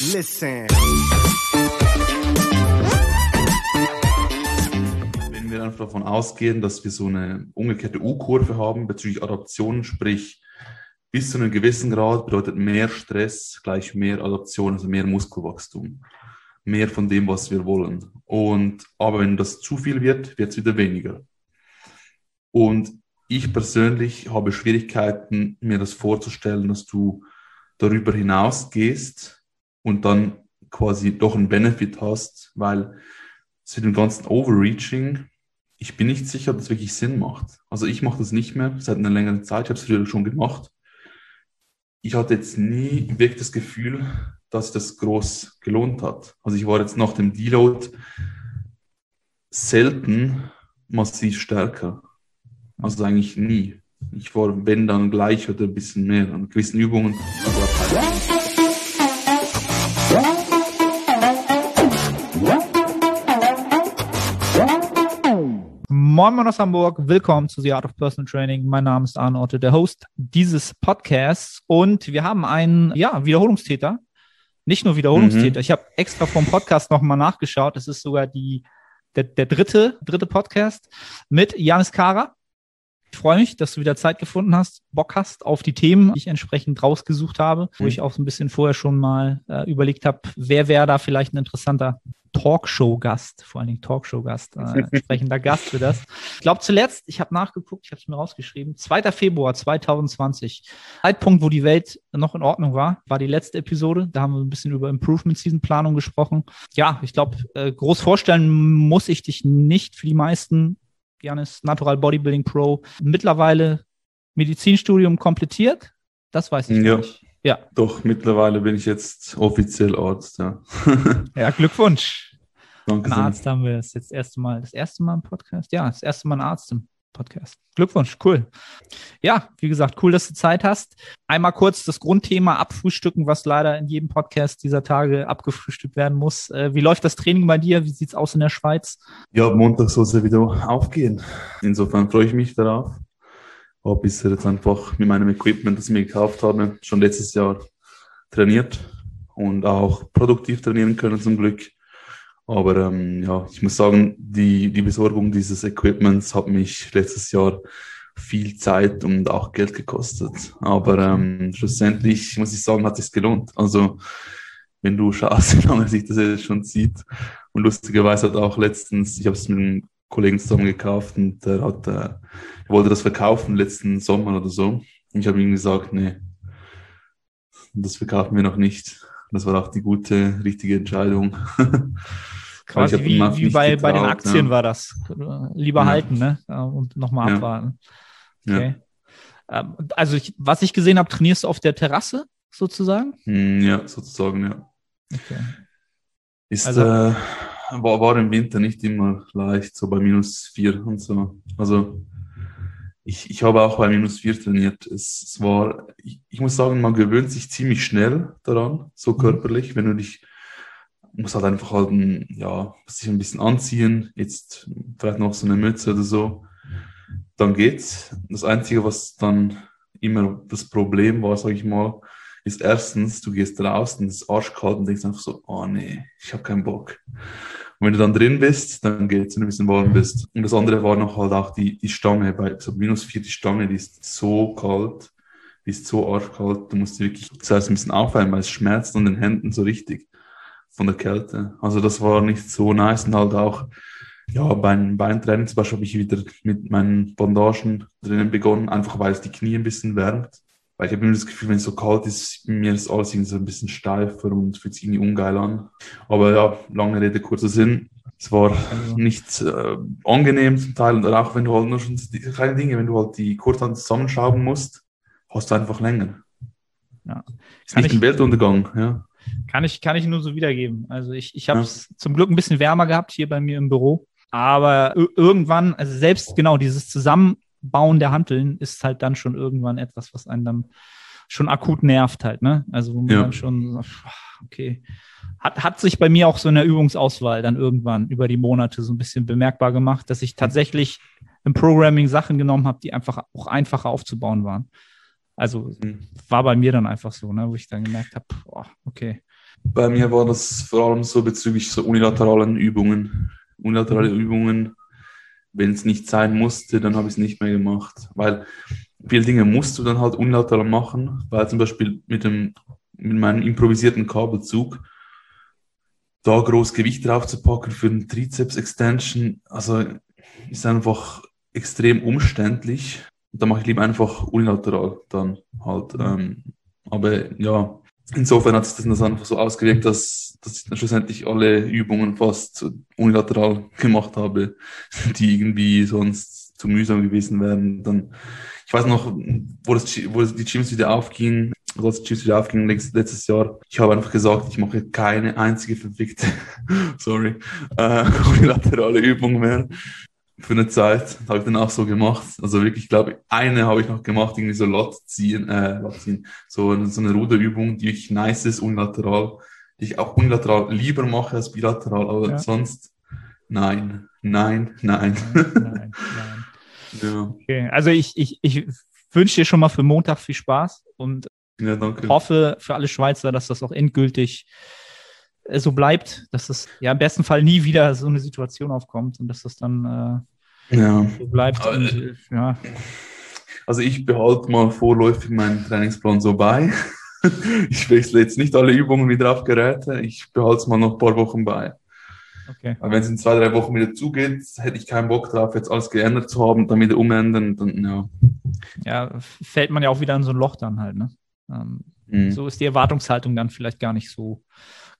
Listen. Wenn wir einfach davon ausgehen, dass wir so eine umgekehrte U-Kurve haben bezüglich Adaption, sprich bis zu einem gewissen Grad bedeutet mehr Stress gleich mehr Adaption, also mehr Muskelwachstum. Mehr von dem, was wir wollen. Und, aber wenn das zu viel wird, wird es wieder weniger. Und ich persönlich habe Schwierigkeiten, mir das vorzustellen, dass du darüber hinausgehst und dann quasi doch einen Benefit hast, weil es mit dem ganzen Overreaching, ich bin nicht sicher, ob das wirklich Sinn macht. Also ich mache das nicht mehr seit einer längeren Zeit, ich habe es früher schon gemacht. Ich hatte jetzt nie wirklich das Gefühl, dass das groß gelohnt hat. Also ich war jetzt nach dem Deload selten massiv stärker. Also eigentlich nie. Ich war, wenn dann gleich oder ein bisschen mehr an gewissen Übungen. Aber Moin Moin aus Hamburg, willkommen zu The Art of Personal Training. Mein Name ist Arne Otte, der Host dieses Podcasts und wir haben einen, ja, Wiederholungstäter. Nicht nur Wiederholungstäter, Mhm. ich habe extra vom Podcast nochmal nachgeschaut. Es ist sogar die, der, der dritte, dritte Podcast mit Janis Kara. Ich freue mich, dass du wieder Zeit gefunden hast, Bock hast auf die Themen, die ich entsprechend rausgesucht habe, wo Mhm. ich auch so ein bisschen vorher schon mal äh, überlegt habe, wer wäre da vielleicht ein interessanter Talkshow-Gast, vor allen Dingen Talkshow-Gast, äh, entsprechender Gast für das. Ich glaube zuletzt, ich habe nachgeguckt, ich habe es mir rausgeschrieben, 2. Februar 2020, Zeitpunkt, wo die Welt noch in Ordnung war, war die letzte Episode. Da haben wir ein bisschen über Improvement-Season-Planung gesprochen. Ja, ich glaube, äh, groß vorstellen muss ich dich nicht für die meisten. Janis, Natural Bodybuilding Pro, mittlerweile Medizinstudium komplettiert. Das weiß ich Ja. nicht. Ja, doch, mittlerweile bin ich jetzt offiziell Arzt, ja. ja, Glückwunsch. Danke Ein. Arzt haben wir das jetzt erste Mal. Das erste Mal im Podcast? Ja, das erste Mal ein Arzt im Podcast. Glückwunsch, cool. Ja, wie gesagt, cool, dass du Zeit hast. Einmal kurz das Grundthema abfrühstücken, was leider in jedem Podcast dieser Tage abgefrühstückt werden muss. Äh, wie läuft das Training bei dir? Wie sieht's aus in der Schweiz? Ja, Montag soll es ja wieder aufgehen. Insofern freue ich mich darauf. Habe bisher jetzt einfach mit meinem Equipment, das ich mir gekauft habe, schon letztes Jahr trainiert und auch produktiv trainieren können zum Glück. Aber ähm, ja, ich muss sagen, die, die Besorgung dieses Equipments hat mich letztes Jahr viel Zeit und auch Geld gekostet. Aber ähm, schlussendlich muss ich sagen, hat es gelohnt. Also wenn du schaust, wie lange sich das jetzt schon zieht. Und lustigerweise hat auch letztens, ich habe es mit einem Kollegen zusammen gekauft und der hat, äh, er wollte das verkaufen letzten Sommer oder so. Und ich habe ihm gesagt, nee, das verkaufen wir noch nicht. Das war auch die gute, richtige Entscheidung. Quasi wie, wie bei, bei den getraut, Aktien ja. war das. Lieber Ja. halten, ne? Ja, Und nochmal Ja. abwarten. Ja. Okay. Ähm, Also ich, was ich gesehen habe, trainierst du auf der Terrasse sozusagen? Hm, Ja, sozusagen, ja. Okay. Ist, Also- äh, war, war im Winter nicht immer leicht, so bei minus vier und so. Also ich, ich habe auch bei minus vier trainiert. Es, es war, ich, ich muss sagen, man gewöhnt sich ziemlich schnell daran, so körperlich, wenn du dich, muss halt einfach halt, ein, ja, sich ein bisschen anziehen, jetzt vielleicht noch so eine Mütze oder so, dann geht's. Das Einzige, was dann immer das Problem war, sag ich mal, ist erstens, du gehst draußen, es ist arschkalt und denkst einfach so, oh nee, ich habe keinen Bock. Und wenn du dann drin bist, dann geht's, wenn du ein bisschen warm bist. Und das andere war noch halt auch die, die Stange, bei so minus vier, die Stange, die ist so kalt, die ist so arschkalt, du musst die wirklich zuerst ein bisschen aufwärmen, weil es schmerzt an den Händen so richtig von der Kälte. Also das war nicht so nice und halt auch, ja, beim Beintraining zum Beispiel habe ich wieder mit meinen Bandagen drinnen begonnen, einfach weil es die Knie ein bisschen wärmt. Weil ich habe immer das Gefühl, wenn es so kalt ist, mir ist alles irgendwie so ein bisschen steifer und fühlt sich irgendwie ungeil an. Aber ja, lange Rede, kurzer Sinn. Es war nicht äh, angenehm zum Teil und auch wenn du halt nur schon die kleinen Dinge, wenn du halt die Kurzhand zusammenschrauben musst, hast du einfach länger. Ja. Ist Kann nicht ich- ein Weltuntergang, ja. Kann ich, kann ich nur so wiedergeben. Also ich, ich habe es zum Glück ein bisschen wärmer gehabt hier bei mir im Büro. Aber ir- irgendwann, also selbst genau dieses Zusammenbauen der Hanteln ist halt dann schon irgendwann etwas, was einen dann schon akut nervt halt, ne? Also wo man Ja. dann schon, so, okay. Hat, hat sich bei mir auch so in der Übungsauswahl dann irgendwann über die Monate so ein bisschen bemerkbar gemacht, dass ich tatsächlich im Programming Sachen genommen habe, die einfach auch einfacher aufzubauen waren. Also Mhm. war bei mir dann einfach so, ne, wo ich dann gemerkt habe, okay, Bei mir war das vor allem so bezüglich so unilateralen Übungen. Unilaterale Übungen, wenn es nicht sein musste, dann habe ich es nicht mehr gemacht. Weil viele Dinge musst du dann halt unilateral machen, weil zum Beispiel mit, dem, mit meinem improvisierten Kabelzug da groß Gewicht drauf zu packen für einen Trizeps-Extension, also ist einfach extrem umständlich. Da mache ich lieber einfach unilateral dann halt. Ähm, aber ja, insofern hat sich das einfach so ausgewirkt, dass, dass ich dann schlussendlich alle Übungen fast unilateral gemacht habe, die irgendwie sonst zu mühsam gewesen wären. Dann, ich weiß noch, wo, das, wo die Gyms wieder aufgingen, also als die Gyms wieder aufgingen letztes Jahr, ich habe einfach gesagt, ich mache keine einzige verfickte, sorry, äh, unilaterale Übung mehr für eine Zeit. Habe ich dann auch so gemacht. Also wirklich, glaube ich, eine habe ich noch gemacht, irgendwie so Lot ziehen, äh, Lot ziehen. So, so eine Ruderübung, die wirklich nice ist, unilateral, die ich auch unilateral lieber mache als bilateral, aber ja. sonst nein, nein, nein. Nein, nein, nein. ja. Okay, also ich, ich, ich wünsche dir schon mal für Montag viel Spaß und ja, hoffe für alle Schweizer, dass das auch endgültig äh, so bleibt, dass es ja im besten Fall nie wieder so eine Situation aufkommt und dass das dann äh, ja. so bleibt. Und, äh, ja. Also ich behalte mal vorläufig meinen Trainingsplan so bei. ich wechsle jetzt nicht alle Übungen wieder auf Geräte. Ich behalte es mal noch ein paar Wochen bei. Okay. Aber wenn es in zwei, drei Wochen wieder zugeht, hätte ich keinen Bock drauf, jetzt alles geändert zu haben, dann wieder umändern, dann ja. Ja, fällt man ja auch wieder in so ein Loch dann halt, ne? Ähm, mhm. So ist die Erwartungshaltung dann vielleicht gar nicht so,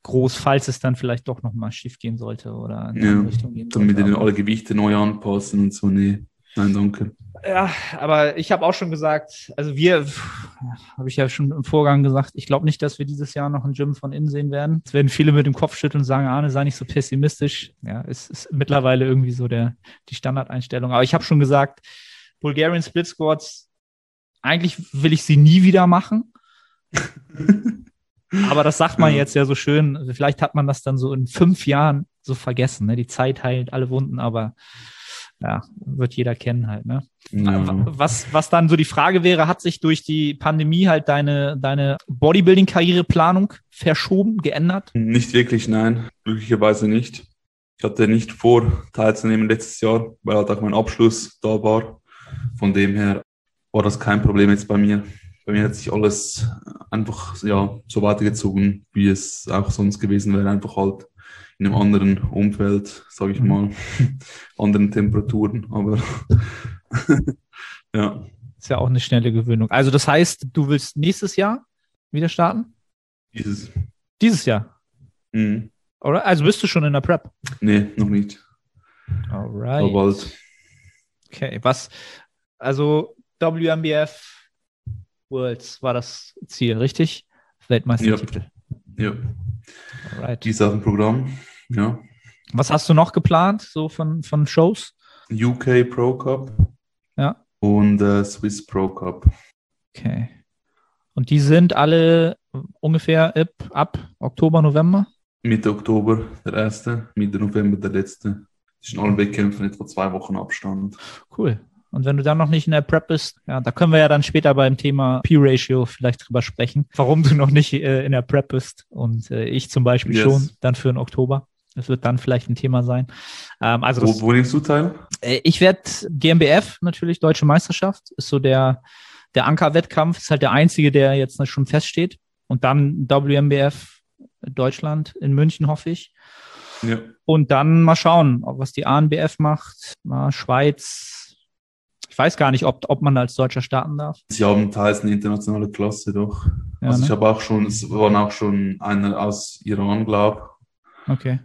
groß, falls es dann vielleicht doch nochmal schief gehen sollte oder in ja, Richtung gehen sollte. Damit alle Gewichte neu anpassen und so, nee. Nein, danke. Ja, aber ich habe auch schon gesagt, also wir, habe ich ja schon im Vorgang gesagt, ich glaube nicht, dass wir dieses Jahr noch ein Gym von innen sehen werden. Es werden viele mit dem Kopf schütteln und sagen, Arne, sei nicht so pessimistisch. Ja, es ist mittlerweile irgendwie so der, die Standardeinstellung. Aber ich habe schon gesagt, Bulgarian Split Squats, eigentlich will ich sie nie wieder machen. Aber das sagt man jetzt ja so schön. Vielleicht hat man das dann so in fünf Jahren so vergessen. Ne? Die Zeit heilt alle Wunden, aber ja, wird jeder kennen halt. Ne? Ja. Was, was dann so die Frage wäre, hat sich durch die Pandemie halt deine, deine Bodybuilding-Karriereplanung verschoben, geändert? Nicht wirklich, nein. Glücklicherweise nicht. Ich hatte nicht vor, teilzunehmen letztes Jahr, weil halt auch mein Abschluss da war. Von dem her war das kein Problem jetzt bei mir bei mir hat sich alles einfach ja, so weitergezogen, wie es auch sonst gewesen wäre. Einfach halt in einem anderen Umfeld, sage ich mal, anderen Temperaturen, aber ja. Ist ja auch eine schnelle Gewöhnung. Also das heißt, du willst nächstes Jahr wieder starten? Dieses. Dieses Jahr? Mhm. Alright. Also bist du schon in der Prep? Nee, noch nicht. Alright. Aber bald. Okay, was, also WMBF Worlds war das Ziel, richtig? Weltmeistertitel. Ja. ja. Alright. Die dem Programm, ja. Was hast du noch geplant, so von, von Shows? UK Pro Cup. Ja. Und äh, Swiss Pro Cup. Okay. Und die sind alle ungefähr ab, ab Oktober, November? Mitte Oktober der erste, Mitte November der letzte. Zwischen allen Wettkämpfen etwa zwei Wochen Abstand. Cool. Und wenn du dann noch nicht in der Prep bist, ja, da können wir ja dann später beim Thema P-Ratio vielleicht drüber sprechen, warum du noch nicht äh, in der Prep bist und äh, ich zum Beispiel yes. schon, dann für den Oktober. Das wird dann vielleicht ein Thema sein. Ähm, also wo, wo nimmst du teil? Äh, ich werde GmbF natürlich, Deutsche Meisterschaft, ist so der, der Anker-Wettkampf, ist halt der einzige, der jetzt schon feststeht. Und dann WMBF Deutschland in München, hoffe ich. Ja. Und dann mal schauen, was die ANBF macht. Mal Schweiz, ich weiß gar nicht, ob, ob man als Deutscher starten darf. Sie haben teils eine internationale Klasse, doch. Ja, also ne? ich habe auch schon, es waren auch schon einer aus Iran, glaube Okay.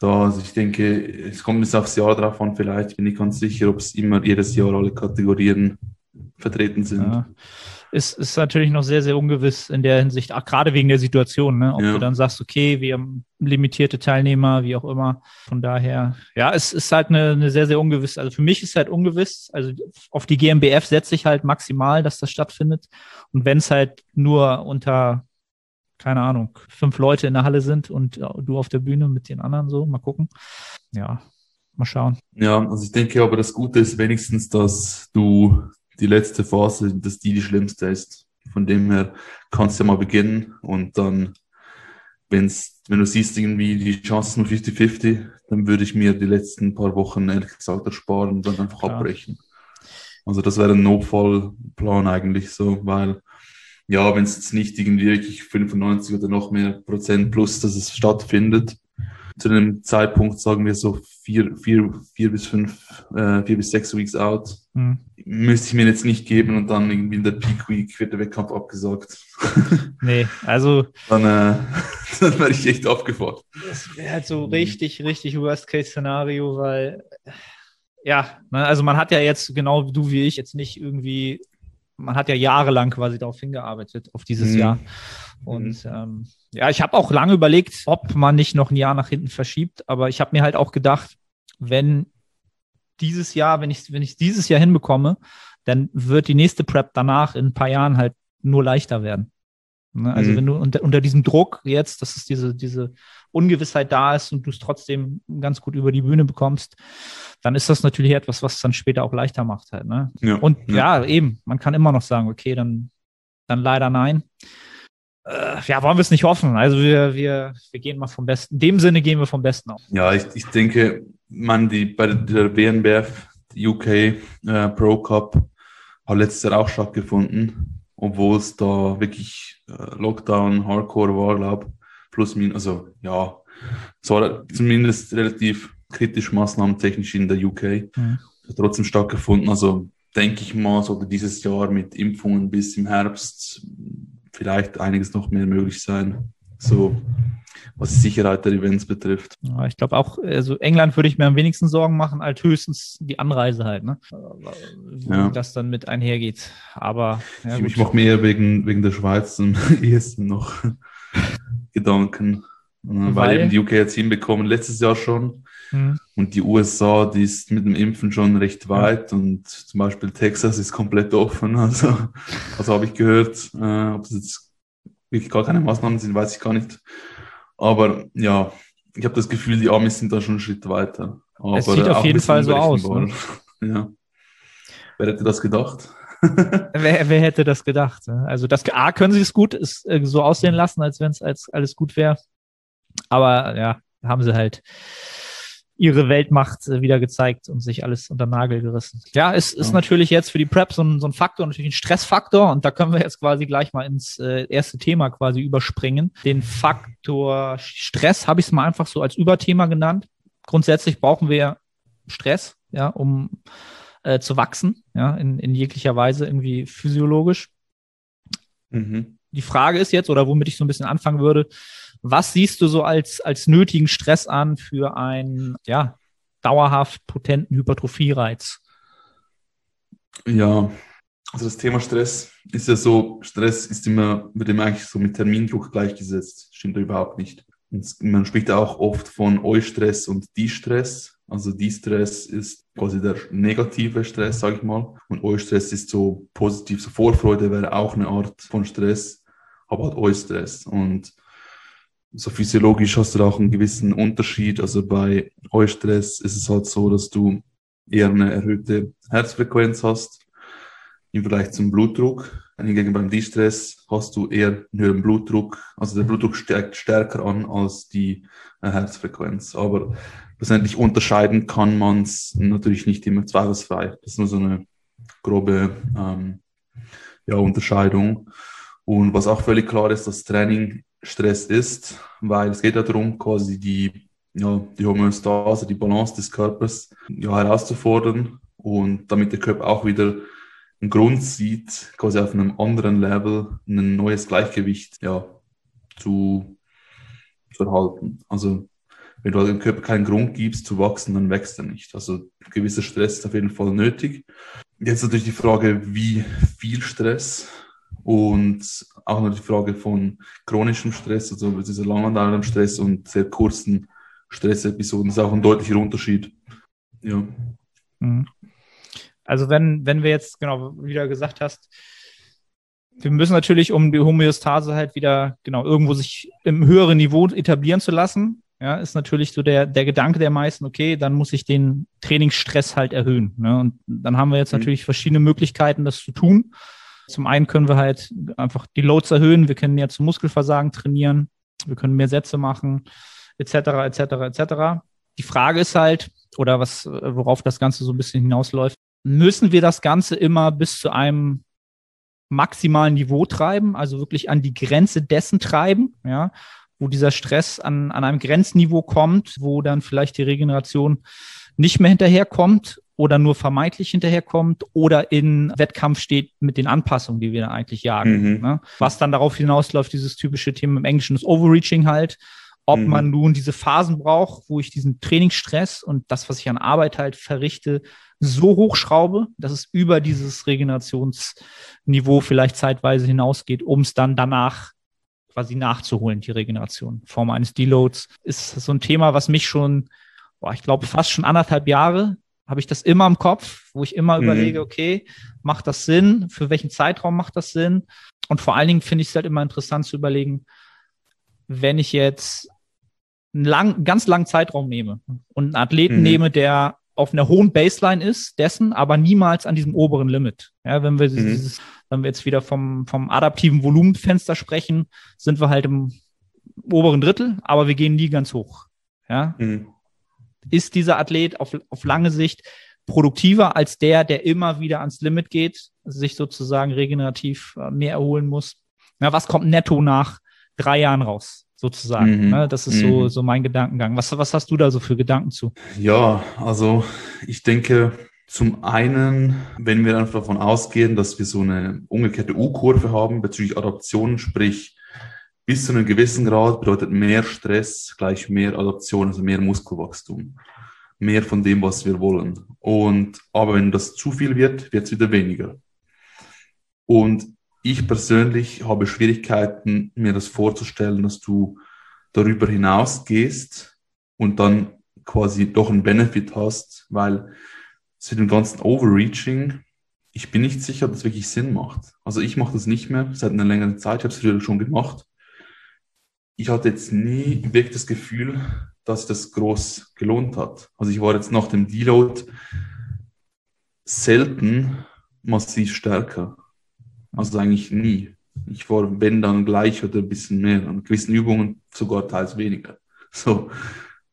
Da, also ich denke, es kommt bis aufs Jahr drauf an, vielleicht bin ich ganz sicher, ob es immer jedes Jahr alle Kategorien vertreten sind. Ja ist, ist natürlich noch sehr, sehr ungewiss in der Hinsicht, auch gerade wegen der Situation, ne? ob ja. du dann sagst, okay, wir haben limitierte Teilnehmer, wie auch immer. Von daher, ja, es ist halt eine, eine sehr, sehr ungewiss. Also für mich ist halt ungewiss. Also auf die GmbF setze ich halt maximal, dass das stattfindet. Und wenn es halt nur unter, keine Ahnung, fünf Leute in der Halle sind und du auf der Bühne mit den anderen so, mal gucken. Ja, mal schauen. Ja, also ich denke aber, das Gute ist wenigstens, dass du die letzte Phase, dass die die schlimmste ist. Von dem her kannst du ja mal beginnen und dann wenn's, wenn du siehst, irgendwie die Chancen nur 50-50, dann würde ich mir die letzten paar Wochen ehrlich gesagt ersparen und dann einfach Klar. abbrechen. Also das wäre ein Notfallplan eigentlich so, weil ja, wenn es jetzt nicht irgendwie wirklich 95 oder noch mehr Prozent plus, dass es stattfindet, zu einem Zeitpunkt sagen wir so vier, vier, vier bis fünf, äh, vier bis sechs Weeks out, mhm. müsste ich mir jetzt nicht geben und dann irgendwie in der Peak Week wird der Wettkampf abgesagt. Nee, also. dann, äh, dann wäre ich echt aufgefahren. Das wäre halt so richtig, richtig Worst-Case-Szenario, weil ja, also man hat ja jetzt, genau du wie ich, jetzt nicht irgendwie, man hat ja jahrelang quasi darauf hingearbeitet, auf dieses mhm. Jahr. Und mhm. ähm, ja, ich habe auch lange überlegt, ob man nicht noch ein Jahr nach hinten verschiebt, aber ich habe mir halt auch gedacht, wenn dieses Jahr, wenn ich wenn ich dieses Jahr hinbekomme, dann wird die nächste Prep danach in ein paar Jahren halt nur leichter werden. Ne? Also mhm. wenn du unter, unter diesem Druck jetzt, dass es diese, diese Ungewissheit da ist und du es trotzdem ganz gut über die Bühne bekommst, dann ist das natürlich etwas, was dann später auch leichter macht halt. Ne? Ja, und ja. ja, eben, man kann immer noch sagen, okay, dann, dann leider nein. Äh, ja, wollen wir es nicht hoffen. Also wir, wir, wir gehen mal vom Besten. In dem Sinne gehen wir vom Besten aus. Ja, ich, ich denke, man, die bei der BNBF, UK äh, Pro Cup, hat letztes Jahr auch stattgefunden, obwohl es da wirklich äh, Lockdown, Hardcore war, glaube plus minus, also ja, es war zumindest relativ kritisch maßnahmentechnisch in der UK. Mhm. Hat trotzdem stattgefunden. Also denke ich mal, sollte dieses Jahr mit Impfungen bis im Herbst vielleicht einiges noch mehr möglich sein. So, was die Sicherheit der Events betrifft. Ja, ich glaube auch, also England würde ich mir am wenigsten Sorgen machen, als höchstens die Anreise halt, ne? Wie ja. das dann mit einhergeht. Aber ja, ich, ich mache mehr wegen, wegen der Schweiz am ehesten noch Gedanken. Weil, weil eben die UK jetzt hinbekommen, letztes Jahr schon. Mhm. Und die USA, die ist mit dem Impfen schon recht weit. Und zum Beispiel Texas ist komplett offen. Also, also habe ich gehört, äh, ob das jetzt wirklich gar keine Maßnahmen sind, weiß ich gar nicht. Aber ja, ich habe das Gefühl, die Amis sind da schon einen Schritt weiter. Aber es sieht auf jeden Fall so aus. Ne? Ja. Wer hätte das gedacht? wer, wer, hätte das gedacht? Ne? Also das A können sie es gut ist, äh, so aussehen lassen, als wenn es als alles gut wäre. Aber ja, haben sie halt ihre Weltmacht äh, wieder gezeigt und sich alles unter Nagel gerissen. Ja, es ist ja. natürlich jetzt für die Prep so ein, so ein Faktor, natürlich ein Stressfaktor und da können wir jetzt quasi gleich mal ins äh, erste Thema quasi überspringen. Den Faktor Stress habe ich es mal einfach so als Überthema genannt. Grundsätzlich brauchen wir Stress, ja, um äh, zu wachsen, ja, in, in jeglicher Weise irgendwie physiologisch. Mhm. Die Frage ist jetzt, oder womit ich so ein bisschen anfangen würde, was siehst du so als, als nötigen Stress an für einen, ja, dauerhaft potenten Hypertrophie-Reiz? Ja, also das Thema Stress ist ja so, Stress ist immer, wird immer eigentlich so mit Termindruck gleichgesetzt. Stimmt überhaupt nicht. Und man spricht auch oft von Eustress und Distress. Also Distress ist quasi der negative Stress, sage ich mal. Und Eustress ist so positiv. So Vorfreude wäre auch eine Art von Stress, aber halt Eustress. Und so physiologisch hast du da auch einen gewissen Unterschied. Also bei Eustress ist es halt so, dass du eher eine erhöhte Herzfrequenz hast im Vergleich zum Blutdruck. Hingegen beim Distress hast du eher einen höheren Blutdruck. Also der Blutdruck steigt stärker an als die äh, Herzfrequenz. Aber letztendlich unterscheiden kann man es natürlich nicht immer zweifelsfrei. Das ist nur so eine grobe ähm, ja, Unterscheidung. Und was auch völlig klar ist, dass Training Stress ist, weil es geht ja darum, quasi die, ja, die Homöostase, die Balance des Körpers ja, herauszufordern und damit der Körper auch wieder einen Grund sieht, quasi auf einem anderen Level ein neues Gleichgewicht ja, zu, zu erhalten. Also wenn du dem Körper keinen Grund gibst zu wachsen, dann wächst er nicht. Also gewisser Stress ist auf jeden Fall nötig. Jetzt natürlich die Frage, wie viel Stress und auch noch die Frage von chronischem Stress, also dieser langanhaltenden Stress und sehr kurzen Stressepisoden, das ist auch ein deutlicher Unterschied. Ja. Mhm. Also wenn, wenn wir jetzt genau wieder gesagt hast, wir müssen natürlich, um die Homöostase halt wieder genau irgendwo sich im höheren Niveau etablieren zu lassen, ja, ist natürlich so der, der Gedanke der meisten, okay, dann muss ich den Trainingsstress halt erhöhen. Ne? Und dann haben wir jetzt mhm. natürlich verschiedene Möglichkeiten, das zu tun. Zum einen können wir halt einfach die Loads erhöhen. Wir können ja zum Muskelversagen trainieren. wir können mehr Sätze machen, etc., etc., etc. Die Frage ist halt, oder was, worauf das Ganze so ein bisschen hinausläuft, müssen wir das Ganze immer bis zu einem maximalen Niveau treiben, also wirklich an die Grenze dessen treiben, ja, wo dieser Stress an, an einem Grenzniveau kommt, wo dann vielleicht die Regeneration nicht mehr hinterherkommt oder nur vermeintlich hinterherkommt oder in Wettkampf steht mit den Anpassungen, die wir da eigentlich jagen. Mhm. Ne? Was dann darauf hinausläuft, dieses typische Thema im Englischen ist Overreaching halt, ob mhm. man nun diese Phasen braucht, wo ich diesen Trainingsstress und das, was ich an Arbeit halt verrichte, so hochschraube, dass es über dieses Regenerationsniveau vielleicht zeitweise hinausgeht, um es dann danach quasi nachzuholen, die Regeneration. Form eines Deloads ist so ein Thema, was mich schon, boah, ich glaube, fast schon anderthalb Jahre habe ich das immer im Kopf, wo ich immer mhm. überlege, okay, macht das Sinn? Für welchen Zeitraum macht das Sinn? Und vor allen Dingen finde ich es halt immer interessant zu überlegen, wenn ich jetzt einen lang, ganz langen Zeitraum nehme und einen Athleten mhm. nehme, der auf einer hohen Baseline ist, dessen, aber niemals an diesem oberen Limit. Ja, wenn wir mhm. dieses, wenn wir jetzt wieder vom, vom adaptiven Volumenfenster sprechen, sind wir halt im oberen Drittel, aber wir gehen nie ganz hoch. Ja. Mhm. Ist dieser Athlet auf, auf lange Sicht produktiver als der, der immer wieder ans Limit geht, sich sozusagen regenerativ äh, mehr erholen muss? Ja, was kommt netto nach drei Jahren raus? sozusagen. Mhm. Ne? Das ist mhm. so, so mein Gedankengang. Was, was hast du da so für Gedanken zu? Ja, also ich denke, zum einen, wenn wir einfach davon ausgehen, dass wir so eine umgekehrte U-Kurve haben bezüglich Adaption, sprich bis zu einem gewissen Grad bedeutet mehr Stress gleich mehr Adaption, also mehr Muskelwachstum. Mehr von dem, was wir wollen. Und, aber wenn das zu viel wird, wird es wieder weniger. Und ich persönlich habe Schwierigkeiten, mir das vorzustellen, dass du darüber hinausgehst und dann quasi doch einen Benefit hast, weil zu dem ganzen Overreaching, ich bin nicht sicher, ob das wirklich Sinn macht. Also ich mache das nicht mehr seit einer längeren Zeit, ich habe es früher schon gemacht. Ich hatte jetzt nie wirklich das Gefühl, dass das groß gelohnt hat. Also ich war jetzt nach dem Deload selten massiv stärker. Also eigentlich nie. Ich war, wenn dann gleich oder ein bisschen mehr. An gewissen Übungen sogar teils weniger. So.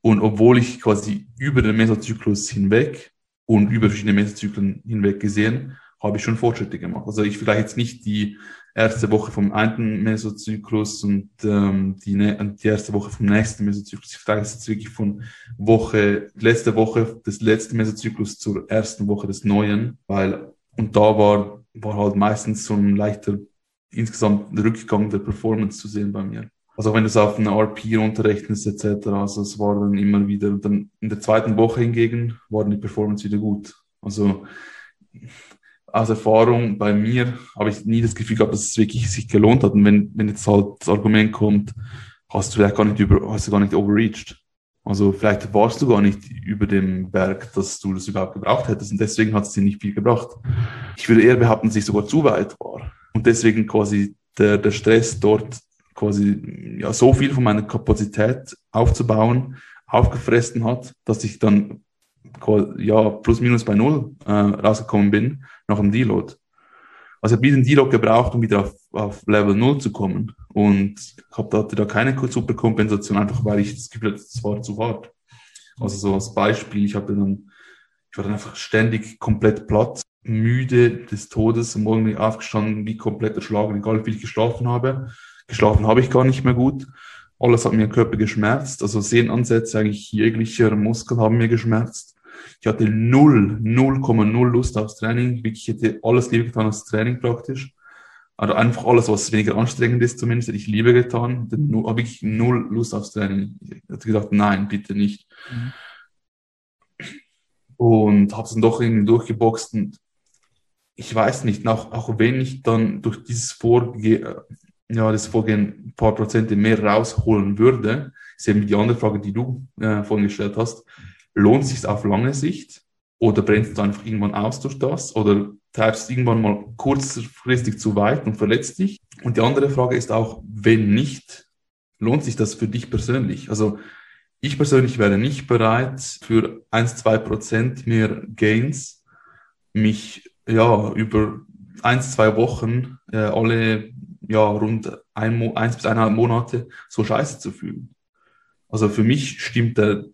Und obwohl ich quasi über den Mesozyklus hinweg und über verschiedene Mesozyklen hinweg gesehen, habe ich schon Fortschritte gemacht. Also ich vielleicht jetzt nicht die erste Woche vom einen Mesozyklus und ähm, die, die erste Woche vom nächsten Mesozyklus. Ich frage jetzt wirklich von Woche, letzte Woche des letzten Mesozyklus zur ersten Woche des neuen, weil, und da war war halt meistens so ein leichter insgesamt Rückgang der Performance zu sehen bei mir. Also wenn du es auf eine RP runterrechnest etc., also es war dann immer wieder, dann in der zweiten Woche hingegen war die Performance wieder gut. Also aus Erfahrung bei mir habe ich nie das Gefühl gehabt, dass es wirklich sich gelohnt hat. Und wenn, wenn jetzt halt das Argument kommt, hast du vielleicht gar nicht über, hast du gar nicht overreached. Also vielleicht warst du gar nicht über dem Berg, dass du das überhaupt gebraucht hättest und deswegen hat es dir nicht viel gebracht. Ich würde eher behaupten, dass ich sogar zu weit war und deswegen quasi der, der Stress dort quasi ja so viel von meiner Kapazität aufzubauen aufgefressen hat, dass ich dann ja plus minus bei null äh, rausgekommen bin nach dem Deload. Also ich habe diesen Deload gebraucht, um wieder auf, auf Level 0 zu kommen. Und hab, hatte da keine super Kompensation, einfach weil ich das Gefühl hatte, es war zu hart. Also so als Beispiel, ich habe dann, ich war dann einfach ständig komplett platt, müde des Todes, am Morgen aufgestanden, wie komplett erschlagen, egal wie viel ich geschlafen habe. Geschlafen habe ich gar nicht mehr gut. Alles hat mir im Körper geschmerzt, also Sehnenansätze, eigentlich jeglicher Muskel haben mir geschmerzt. Ich hatte null, 0,0 Lust aufs Training. Ich hätte alles lieber getan als Training praktisch. Also einfach alles, was weniger anstrengend ist, zumindest hätte ich lieber getan. Nur, habe ich null Lust aufs Training. Ich hätte gesagt, nein, bitte nicht. Mhm. Und habe es dann doch irgendwie durchgeboxt und ich weiß nicht, auch, auch wenn ich dann durch dieses Vorgehen, ja, das Vorgehen ein paar Prozente mehr rausholen würde, ist eben die andere Frage, die du äh, vorhin gestellt hast, lohnt es sich auf lange Sicht oder brennst du einfach irgendwann aus durch das oder treibst irgendwann mal kurzfristig zu weit und verletzt dich? Und die andere Frage ist auch, wenn nicht, lohnt sich das für dich persönlich? Also ich persönlich wäre nicht bereit, für 1, 2 Prozent mehr Gains mich ja über 1, 2 Wochen äh, alle ja, rund ein, eins bis eineinhalb Monate so scheiße zu fühlen. Also für mich stimmt der,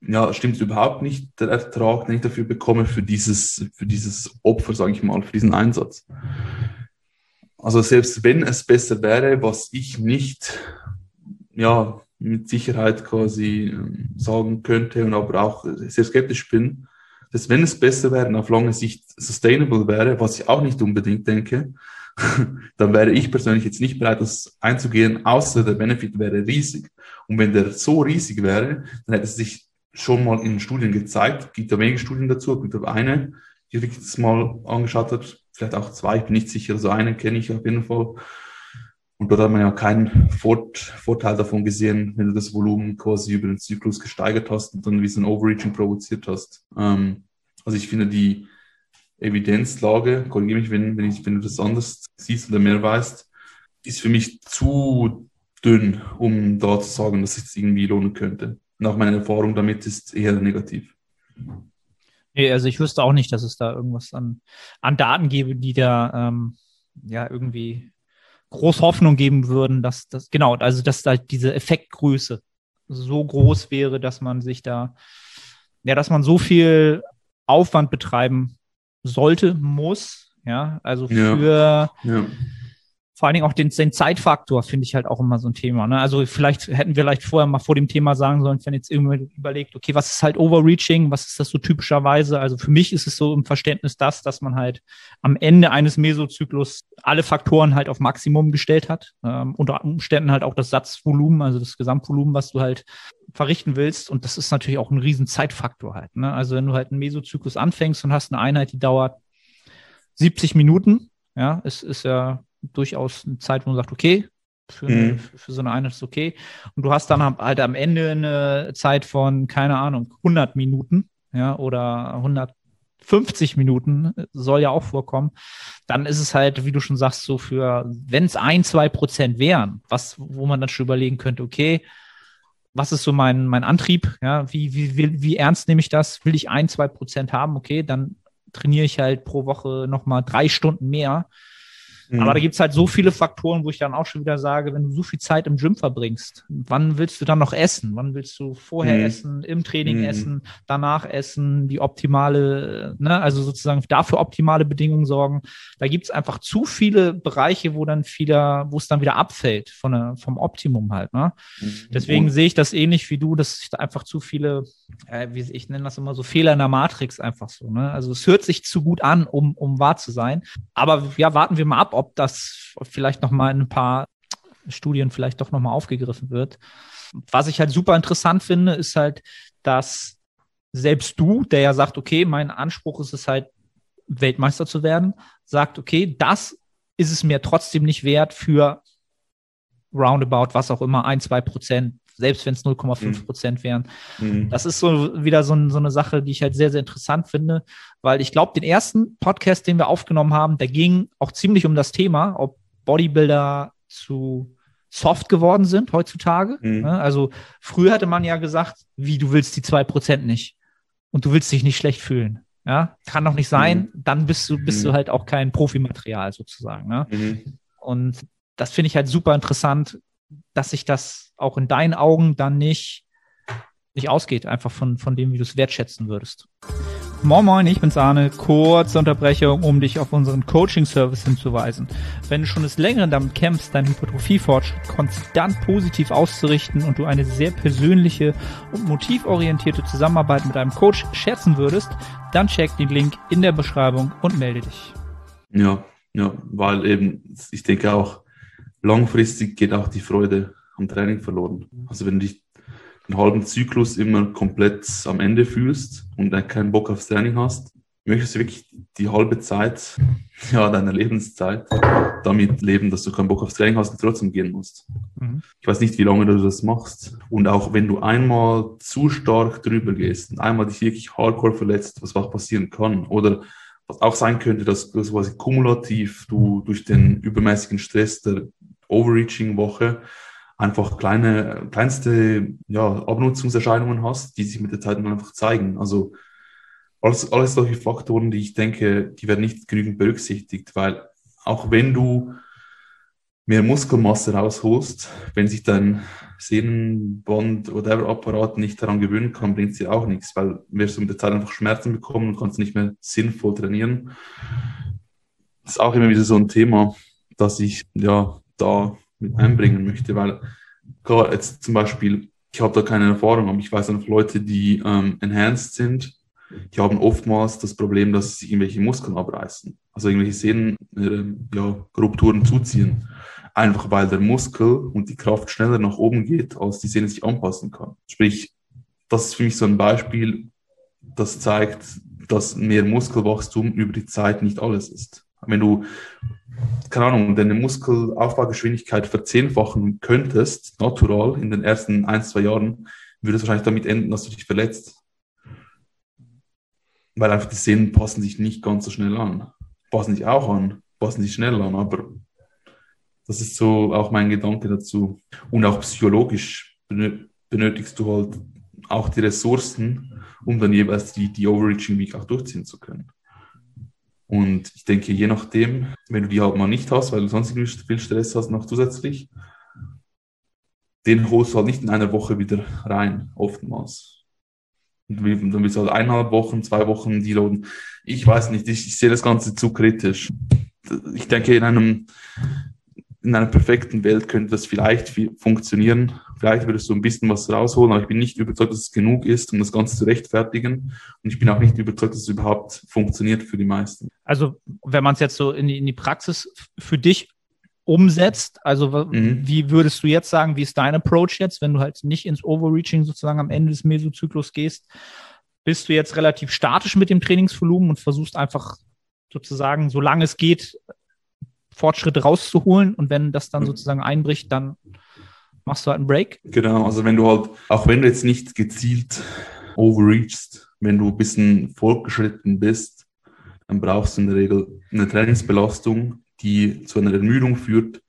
ja, stimmt überhaupt nicht der Ertrag, den ich dafür bekomme, für dieses, für dieses Opfer, sage ich mal, für diesen Einsatz. Also selbst wenn es besser wäre, was ich nicht, ja, mit Sicherheit quasi ähm, sagen könnte und aber auch sehr skeptisch bin, dass wenn es besser wäre und auf lange Sicht sustainable wäre, was ich auch nicht unbedingt denke, dann wäre ich persönlich jetzt nicht bereit, das einzugehen, außer der Benefit wäre riesig. Und wenn der so riesig wäre, dann hätte es sich schon mal in Studien gezeigt, gibt ja wenige Studien dazu, gibt aber eine, die wirklich das mal angeschaut hat, vielleicht auch zwei, ich bin nicht sicher, also eine kenne ich auf jeden Fall. Und dort hat man ja keinen Vorteil davon gesehen, wenn du das Volumen quasi über den Zyklus gesteigert hast und dann wie so ein Overreaching provoziert hast. Ähm, also ich finde die Evidenzlage, korrigiere mich, wenn, wenn, ich, wenn du das anders siehst oder mehr weißt, ist für mich zu dünn, um da zu sagen, dass es irgendwie lohnen könnte. Nach meiner Erfahrung damit ist eher negativ. Nee, also ich wüsste auch nicht, dass es da irgendwas an, an Daten gäbe, die da ähm, ja irgendwie groß Hoffnung geben würden, dass das, genau, also dass da diese Effektgröße so groß wäre, dass man sich da, ja, dass man so viel Aufwand betreiben sollte, muss, ja, also für ja, ja vor allen Dingen auch den, den Zeitfaktor finde ich halt auch immer so ein Thema. Ne? Also vielleicht hätten wir vielleicht vorher mal vor dem Thema sagen sollen, wenn jetzt irgendwie überlegt, okay, was ist halt Overreaching, was ist das so typischerweise? Also für mich ist es so im Verständnis das, dass man halt am Ende eines Mesozyklus alle Faktoren halt auf Maximum gestellt hat. Ähm, unter Umständen halt auch das Satzvolumen, also das Gesamtvolumen, was du halt verrichten willst. Und das ist natürlich auch ein riesen Zeitfaktor halt. Ne? Also wenn du halt einen Mesozyklus anfängst und hast eine Einheit, die dauert 70 Minuten, ja, es ist ja durchaus eine Zeit, wo man sagt, okay, für, eine, mhm. für, so eine Einheit ist okay. Und du hast dann halt am Ende eine Zeit von, keine Ahnung, 100 Minuten, ja, oder 150 Minuten, soll ja auch vorkommen. Dann ist es halt, wie du schon sagst, so für, wenn es ein, zwei Prozent wären, was, wo man dann schon überlegen könnte, okay, was ist so mein, mein Antrieb? Ja, wie, wie, wie, wie ernst nehme ich das? Will ich ein, zwei Prozent haben? Okay, dann trainiere ich halt pro Woche nochmal drei Stunden mehr Mhm. Aber da gibt es halt so viele Faktoren, wo ich dann auch schon wieder sage, wenn du so viel Zeit im Gym verbringst, wann willst du dann noch essen? Wann willst du vorher mhm. essen, im Training mhm. essen, danach essen, die optimale, ne, also sozusagen dafür optimale Bedingungen sorgen. Da gibt es einfach zu viele Bereiche, wo dann wieder, wo es dann wieder abfällt von der, vom Optimum halt. Ne? Mhm. Deswegen sehe ich das ähnlich wie du, dass einfach zu viele, äh, wie ich nenne das immer so Fehler in der Matrix einfach so. Ne? Also es hört sich zu gut an, um, um wahr zu sein. Aber ja, warten wir mal ab, ob das vielleicht noch mal in ein paar Studien vielleicht doch noch mal aufgegriffen wird. Was ich halt super interessant finde, ist halt, dass selbst du, der ja sagt, okay, mein Anspruch ist es halt, Weltmeister zu werden, sagt, okay, das ist es mir trotzdem nicht wert für roundabout, was auch immer, ein, zwei Prozent, selbst wenn es 0,5 Prozent wären. Mhm. Das ist so wieder so, so, eine Sache, die ich halt sehr, sehr interessant finde, weil ich glaube, den ersten Podcast, den wir aufgenommen haben, der ging auch ziemlich um das Thema, ob Bodybuilder zu soft geworden sind heutzutage. Mhm. Ne? Also früher hatte man ja gesagt, wie du willst die zwei Prozent nicht und du willst dich nicht schlecht fühlen. Ja, kann doch nicht sein. Mhm. Dann bist du bist du mhm. halt auch kein Profimaterial sozusagen. Ne? Mhm. Und das finde ich halt super interessant, dass sich das auch in deinen Augen dann nicht, nicht ausgeht, einfach von, von dem, wie du es wertschätzen würdest. Moin Moin, ich bin's Arne. Kurze Unterbrechung, um dich auf unseren Coaching-Service hinzuweisen. Wenn du schon des Längeren damit kämpfst, deinen Hypertrophie-Fortschritt konstant positiv auszurichten und du eine sehr persönliche und motivorientierte Zusammenarbeit mit einem Coach schätzen würdest, dann check den Link in der Beschreibung und melde dich. Ja, ja, weil eben, ich denke auch, langfristig geht auch die Freude am Training verloren. Also wenn du dich einen halben Zyklus immer komplett am Ende fühlst und dann keinen Bock aufs Training hast, möchtest du wirklich die halbe Zeit ja, deiner Lebenszeit damit leben, dass du keinen Bock aufs Training hast und trotzdem gehen musst. Mhm. Ich weiß nicht, wie lange du das machst. Und auch wenn du einmal zu stark drüber gehst und einmal dich wirklich hardcore verletzt, was auch passieren kann, oder was auch sein könnte, dass, dass quasi kumulativ du durch den übermäßigen Stress der Overreaching-Woche einfach kleine, kleinste ja, Abnutzungserscheinungen hast, die sich mit der Zeit dann einfach zeigen. Also alles, alles solche Faktoren, die ich denke, die werden nicht genügend berücksichtigt, weil auch wenn du mehr Muskelmasse rausholst, wenn sich dein Sehnenband oder Apparat nicht daran gewöhnen kann, bringt es dir auch nichts, weil wirst du mit der Zeit einfach Schmerzen bekommen und kannst nicht mehr sinnvoll trainieren. Das ist auch immer wieder so ein Thema, das ich ja da mit einbringen möchte, weil klar, jetzt zum Beispiel, ich habe da keine Erfahrung, aber ich weiß einfach Leute, die ähm, enhanced sind, die haben oftmals das Problem, dass sie irgendwelche Muskeln abreißen, also irgendwelche Sehnen, äh, ja, Rupturen zuziehen einfach weil der Muskel und die Kraft schneller nach oben geht, als die Sehne sich anpassen kann. Sprich, das ist für mich so ein Beispiel, das zeigt, dass mehr Muskelwachstum über die Zeit nicht alles ist. Wenn du, keine Ahnung, deine Muskelaufbaugeschwindigkeit verzehnfachen könntest, natural, in den ersten ein, zwei Jahren, würde es wahrscheinlich damit enden, dass du dich verletzt. Weil einfach die Sehnen passen sich nicht ganz so schnell an. Passen sich auch an, passen sich schnell an, aber das ist so auch mein Gedanke dazu. Und auch psychologisch benötigst du halt auch die Ressourcen, um dann jeweils die, die Overreaching Week auch durchziehen zu können. Und ich denke, je nachdem, wenn du die halt mal nicht hast, weil du sonst viel Stress hast noch zusätzlich, den holst du halt nicht in einer Woche wieder rein, oftmals. Und dann willst du halt eineinhalb Wochen, zwei Wochen deloaden. Ich weiß nicht, ich, ich sehe das Ganze zu kritisch. Ich denke, in einem in einer perfekten Welt könnte das vielleicht funktionieren. Vielleicht würdest du ein bisschen was rausholen, aber ich bin nicht überzeugt, dass es genug ist, um das Ganze zu rechtfertigen. Und ich bin auch nicht überzeugt, dass es überhaupt funktioniert für die meisten. Also, wenn man es jetzt so in die, in die Praxis für dich umsetzt, also mhm. wie würdest du jetzt sagen, wie ist dein Approach jetzt, wenn du halt nicht ins Overreaching sozusagen am Ende des Mesozyklus gehst? Bist du jetzt relativ statisch mit dem Trainingsvolumen und versuchst einfach sozusagen, solange es geht, Fortschritte rauszuholen und wenn das dann sozusagen einbricht, dann machst du halt einen Break. Genau, also wenn du halt, auch wenn du jetzt nicht gezielt overreachst, wenn du ein bisschen fortgeschritten bist, dann brauchst du in der Regel eine Trainingsbelastung, die zu einer Ermüdung führt,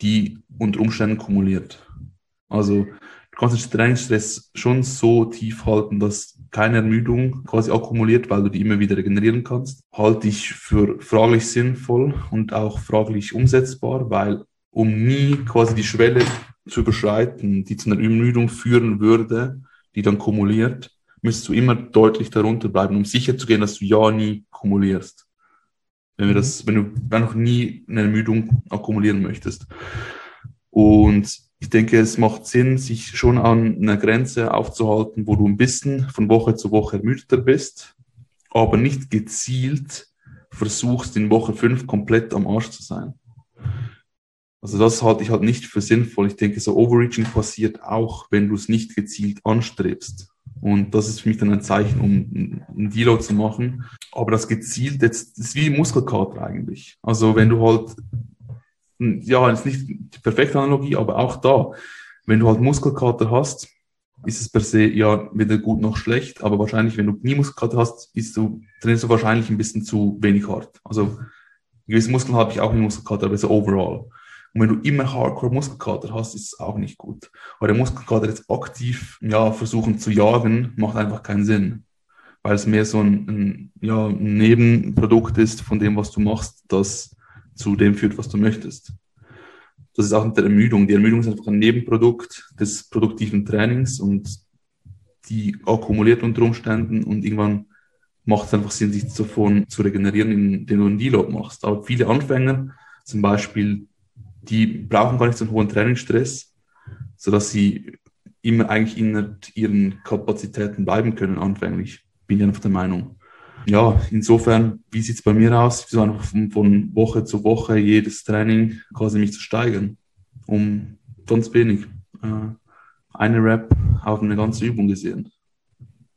die unter Umständen kumuliert. Also du kannst den Trainingsstress schon so tief halten, dass keine Ermüdung quasi akkumuliert, weil du die immer wieder regenerieren kannst. Halte ich für fraglich sinnvoll und auch fraglich umsetzbar, weil um nie quasi die Schwelle zu überschreiten, die zu einer Ermüdung führen würde, die dann kumuliert, müsstest du immer deutlich darunter bleiben, um sicher zu gehen, dass du ja nie kumulierst. Wenn, wir das, wenn du noch nie eine Ermüdung akkumulieren möchtest. Und ich denke, es macht Sinn, sich schon an einer Grenze aufzuhalten, wo du ein bisschen von Woche zu Woche ermüdeter bist, aber nicht gezielt versuchst, in Woche fünf komplett am Arsch zu sein. Also das halte ich halt nicht für sinnvoll. Ich denke, so Overreaching passiert auch, wenn du es nicht gezielt anstrebst. Und das ist für mich dann ein Zeichen, um einen Deload zu machen. Aber das gezielt, jetzt, ist wie Muskelkater eigentlich. Also wenn du halt ja, ist nicht die perfekte Analogie, aber auch da, wenn du halt Muskelkater hast, ist es per se ja weder gut noch schlecht, aber wahrscheinlich, wenn du nie Muskelkater hast, bist du, trainierst du wahrscheinlich ein bisschen zu wenig hart. Also gewisse Muskeln habe ich auch in Muskelkater, aber so overall. Und wenn du immer Hardcore Muskelkater hast, ist es auch nicht gut. Aber der Muskelkater jetzt aktiv ja, versuchen zu jagen, macht einfach keinen Sinn. Weil es mehr so ein, ein, ja, ein Nebenprodukt ist von dem, was du machst, das zu dem führt, was du möchtest. Das ist auch mit der Ermüdung. Die Ermüdung ist einfach ein Nebenprodukt des produktiven Trainings und die akkumuliert unter Umständen und irgendwann macht es einfach Sinn, sich davon zu regenerieren, indem du einen Deload machst. Aber viele Anfänger zum Beispiel, die brauchen gar nicht so einen hohen Trainingsstress, sodass sie immer eigentlich in ihren Kapazitäten bleiben können, anfänglich. Bin ich einfach der Meinung ja, insofern, wie sieht es bei mir aus? So einfach von, von, Woche zu Woche jedes Training quasi mich zu steigern, um ganz wenig. Äh, eine Rap auf eine ganze Übung gesehen.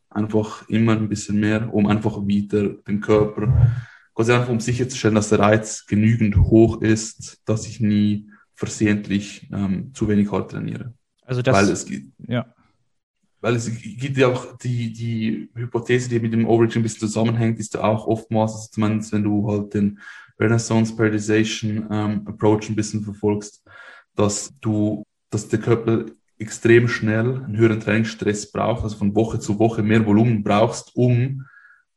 Einfach immer ein bisschen mehr, um einfach wieder den Körper, quasi einfach um sicherzustellen, dass der Reiz genügend hoch ist, dass ich nie versehentlich ähm, zu wenig hart trainiere. Also das, Weil es, ja weil es gibt ja auch die, die Hypothese, die mit dem Overreach ein bisschen zusammenhängt, ist ja auch oftmals, also zumindest wenn du halt den Renaissance Periodization ähm, Approach ein bisschen verfolgst, dass du, dass der Körper extrem schnell einen höheren Trainingsstress braucht, also von Woche zu Woche mehr Volumen brauchst, um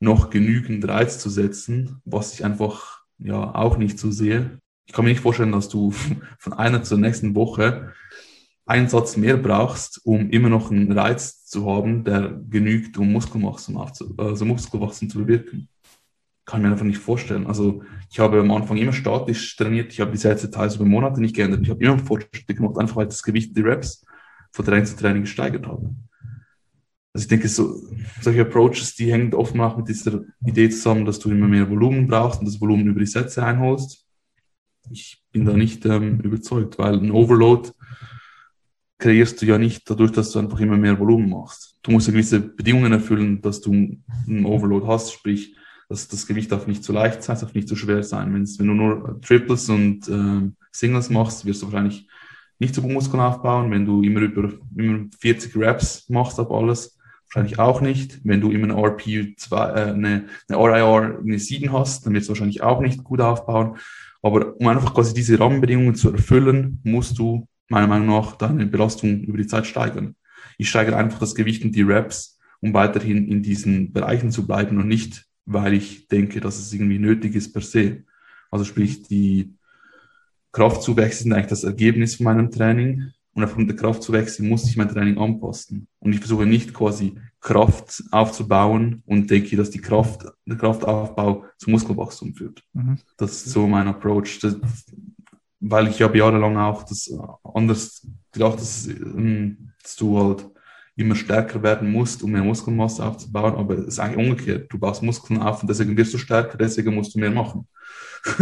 noch genügend Reiz zu setzen, was ich einfach ja auch nicht so sehe. Ich kann mir nicht vorstellen, dass du von einer zur nächsten Woche einen Satz mehr brauchst, um immer noch einen Reiz zu haben, der genügt, um Muskelwachstum, aufzu also Muskelwachstum zu bewirken. Kann ich mir einfach nicht vorstellen. Also ich habe am Anfang immer statisch trainiert. Ich habe die Sätze teils über Monate nicht geändert. Ich habe immer Fortschritte gemacht, einfach weil das Gewicht, die Reps von Training zu Training gesteigert haben. Also ich denke, so, solche Approaches, die hängen oft auch mit dieser Idee zusammen, dass du immer mehr Volumen brauchst und das Volumen über die Sätze einholst. Ich bin da nicht ähm, überzeugt, weil ein Overload kreierst du ja nicht dadurch, dass du einfach immer mehr Volumen machst. Du musst ja gewisse Bedingungen erfüllen, dass du einen Overload hast, sprich, dass das Gewicht darf nicht zu leicht sein, darf nicht zu schwer sein. Wenn's, wenn du nur Triples und äh, Singles machst, wirst du wahrscheinlich nicht so gut Muskeln aufbauen. Wenn du immer über immer 40 Reps machst ab alles, wahrscheinlich auch nicht. Wenn du immer eine RPU 2, äh, eine, eine RIR eine 7 hast, dann wird es wahrscheinlich auch nicht gut aufbauen. Aber um einfach quasi diese Rahmenbedingungen zu erfüllen, musst du meiner Meinung nach deine Belastung über die Zeit steigern. Ich steigere einfach das Gewicht und die Reps, um weiterhin in diesen Bereichen zu bleiben und nicht, weil ich denke, dass es irgendwie nötig ist per se. Also sprich, die Kraftzuwächse sind eigentlich das Ergebnis von meinem Training und aufgrund der Kraftzuwächse muss ich mein Training anpassen. Und ich versuche nicht quasi Kraft aufzubauen und denke, dass die Kraft, der Kraftaufbau zum Muskelwachstum führt. Mhm. Das ist so mein Approach. Das, weil ich habe jahrelang auch das anders gedacht, dass, ähm, dass du halt immer stärker werden musst, um mehr Muskelmasse aufzubauen, aber es ist eigentlich umgekehrt. Du baust Muskeln auf und deswegen wirst du stärker, deswegen musst du mehr machen.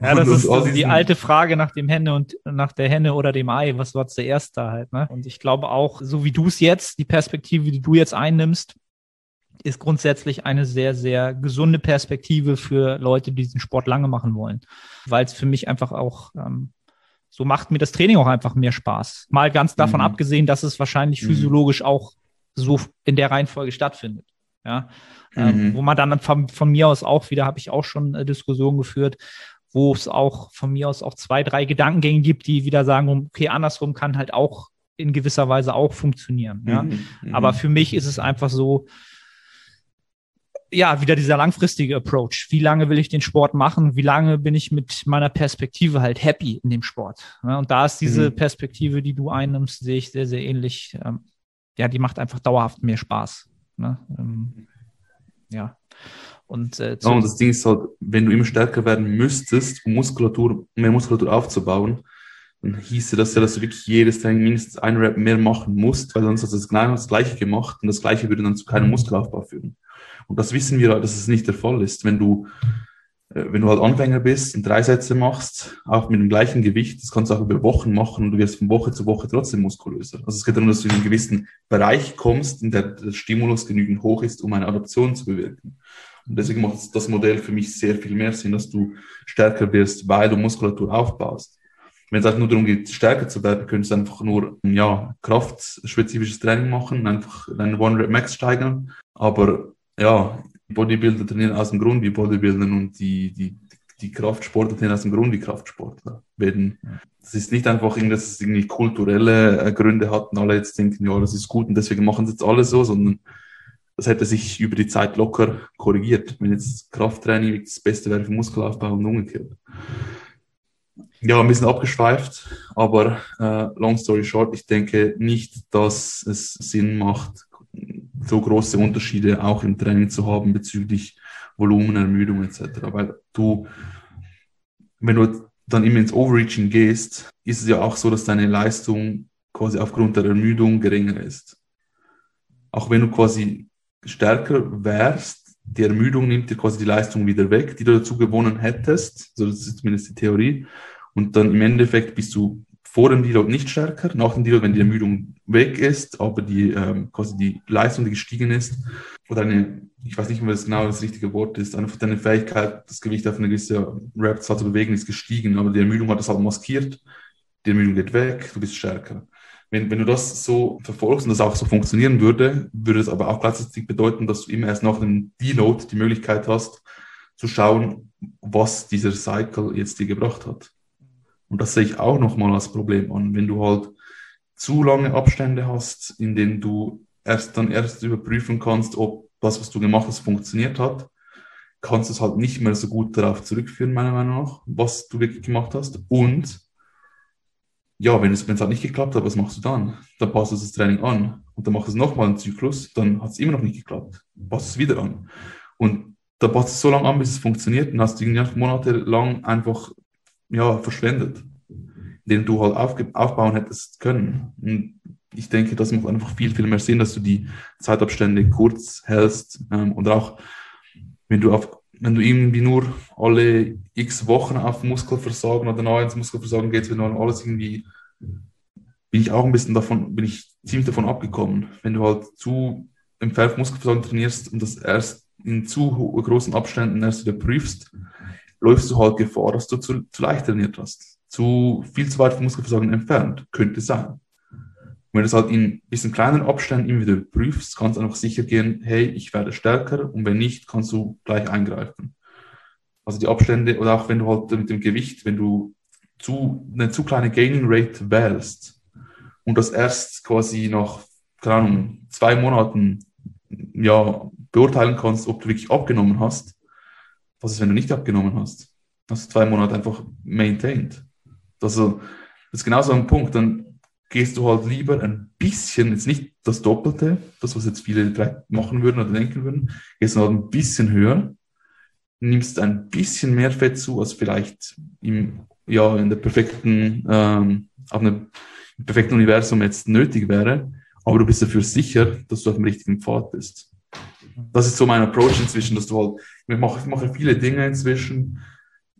ja, das ist also die alte Frage nach dem Henne und nach der Henne oder dem Ei. Was war zuerst da halt? Ne? Und ich glaube auch, so wie du es jetzt, die Perspektive, die du jetzt einnimmst, ist grundsätzlich eine sehr, sehr gesunde Perspektive für Leute, die diesen Sport lange machen wollen. Weil es für mich einfach auch, ähm, so macht mir das Training auch einfach mehr Spaß. Mal ganz davon mhm. abgesehen, dass es wahrscheinlich mhm. physiologisch auch so in der Reihenfolge stattfindet. Ja, ähm, mhm. wo man dann von, von, mir aus auch wieder, habe ich auch schon äh, Diskussionen geführt, wo es auch von mir aus auch zwei, drei Gedankengänge gibt, die wieder sagen, okay, andersrum kann halt auch in gewisser Weise auch funktionieren. Ja? Mhm. Mhm. Aber für mich ist es einfach so, ja, wieder dieser langfristige Approach. Wie lange will ich den Sport machen? Wie lange bin ich mit meiner Perspektive halt happy in dem Sport? Ja, und da ist diese mhm. Perspektive, die du einnimmst, sehe ich sehr, sehr ähnlich. Ähm, ja, die macht einfach dauerhaft mehr Spaß. Ne? Ähm, ja. Und, äh, ja, und das Ding ist halt, wenn du immer stärker werden müsstest, um Muskulatur, mehr Muskulatur aufzubauen, dann hieße das ja, dass du wirklich jedes Training mindestens ein Rap mehr machen musst, weil sonst hast du das genau das Gleiche gemacht und das Gleiche würde dann zu keinem mhm. Muskelaufbau führen. Und das wissen wir, dass es nicht der Fall ist. Wenn du, äh, wenn du halt Anfänger bist und drei Sätze machst, auch mit dem gleichen Gewicht, das kannst du auch über Wochen machen und du wirst von Woche zu Woche trotzdem muskulöser. Also es geht darum, dass du in einen gewissen Bereich kommst, in der der Stimulus genügend hoch ist, um eine Adaption zu bewirken. Und deswegen macht das Modell für mich sehr viel mehr Sinn, dass du stärker wirst, weil du Muskulatur aufbaust. Wenn es einfach nur darum geht, stärker zu werden, könntest du einfach nur, ja, kraftspezifisches Training machen, einfach deinen One-Rep-Max steigern. Aber ja, Bodybuilder trainieren aus dem Grund wie Bodybuilder und die, die, die Kraftsportler trainieren aus dem Grund wie Kraftsportler. Werden. Das ist nicht einfach dass es irgendwie kulturelle äh, Gründe hat und alle jetzt denken, ja, das ist gut und deswegen machen sie jetzt alle so, sondern das hätte sich über die Zeit locker korrigiert, wenn jetzt Krafttraining das Beste wäre für Muskelaufbau und umgekehrt. Ja, ein bisschen abgeschweift, aber äh, long story short, ich denke nicht, dass es Sinn macht, so große Unterschiede auch im Training zu haben bezüglich Volumen, Ermüdung etc. Weil du, wenn du dann immer ins Overreaching gehst, ist es ja auch so, dass deine Leistung quasi aufgrund der Ermüdung geringer ist. Auch wenn du quasi stärker wärst, die Ermüdung nimmt dir quasi die Leistung wieder weg, die du dazu gewonnen hättest. So, das ist zumindest die Theorie. Und dann im Endeffekt bist du vor dem Deload nicht stärker, nach dem Deload, wenn die Ermüdung weg ist, aber die ähm, quasi die Leistung, die gestiegen ist, oder eine, ich weiß nicht mehr, was genau das richtige Wort ist, einfach deine Fähigkeit, das Gewicht auf eine gewisse Rap-Zahl zu bewegen, ist gestiegen, aber die Ermüdung hat das halt maskiert, die Ermüdung geht weg, du bist stärker. Wenn, wenn du das so verfolgst und das auch so funktionieren würde, würde es aber auch gleichzeitig bedeuten, dass du immer erst nach einem Deload die Möglichkeit hast, zu schauen, was dieser Cycle jetzt dir gebracht hat. Und das sehe ich auch nochmal als Problem an. Wenn du halt zu lange Abstände hast, in denen du erst dann erst überprüfen kannst, ob das, was du gemacht hast, funktioniert hat, kannst du es halt nicht mehr so gut darauf zurückführen, meiner Meinung nach, was du wirklich gemacht hast. Und ja, wenn es, wenn es halt nicht geklappt hat, was machst du dann? Dann passt du das Training an und dann machst du es nochmal einen Zyklus, dann hat es immer noch nicht geklappt. Passt es wieder an. Und da passt es so lange an, bis es funktioniert und hast irgendwie monatelang einfach ja, verschwendet, den du halt aufbauen hättest können. Und ich denke, das macht einfach viel, viel mehr Sinn, dass du die Zeitabstände kurz hältst ähm, und auch wenn du auf wenn du irgendwie nur alle x Wochen auf Muskelversagen oder neu ins Muskelversagen gehst, wenn du alles irgendwie, bin ich auch ein bisschen davon, bin ich ziemlich davon abgekommen. Wenn du halt zu im Pferd Muskelversagen trainierst und das erst in zu großen Abständen erst wieder prüfst, läufst du halt Gefahr, dass du zu, zu leicht trainiert hast. Zu viel zu weit vom Muskelversagen entfernt. Könnte sein wenn du es halt in ein bisschen kleineren Abständen immer wieder prüfst, kannst du einfach sicher gehen, hey, ich werde stärker und wenn nicht, kannst du gleich eingreifen. Also die Abstände oder auch wenn du halt mit dem Gewicht, wenn du zu, eine zu kleine Gaining Rate wählst und das erst quasi nach, keine Ahnung, zwei Monaten ja, beurteilen kannst, ob du wirklich abgenommen hast, was ist, wenn du nicht abgenommen hast? Hast du zwei Monate einfach maintained. Also, das ist genauso ein Punkt. Dann gehst du halt lieber ein bisschen, jetzt nicht das Doppelte, das, was jetzt viele machen würden oder denken würden, gehst du halt ein bisschen höher, nimmst ein bisschen mehr Fett zu, als vielleicht im, ja, in der perfekten, ähm, auf einem perfekten Universum jetzt nötig wäre, aber du bist dafür sicher, dass du auf dem richtigen Pfad bist. Das ist so mein Approach inzwischen, dass du halt, ich mache, ich mache viele Dinge inzwischen,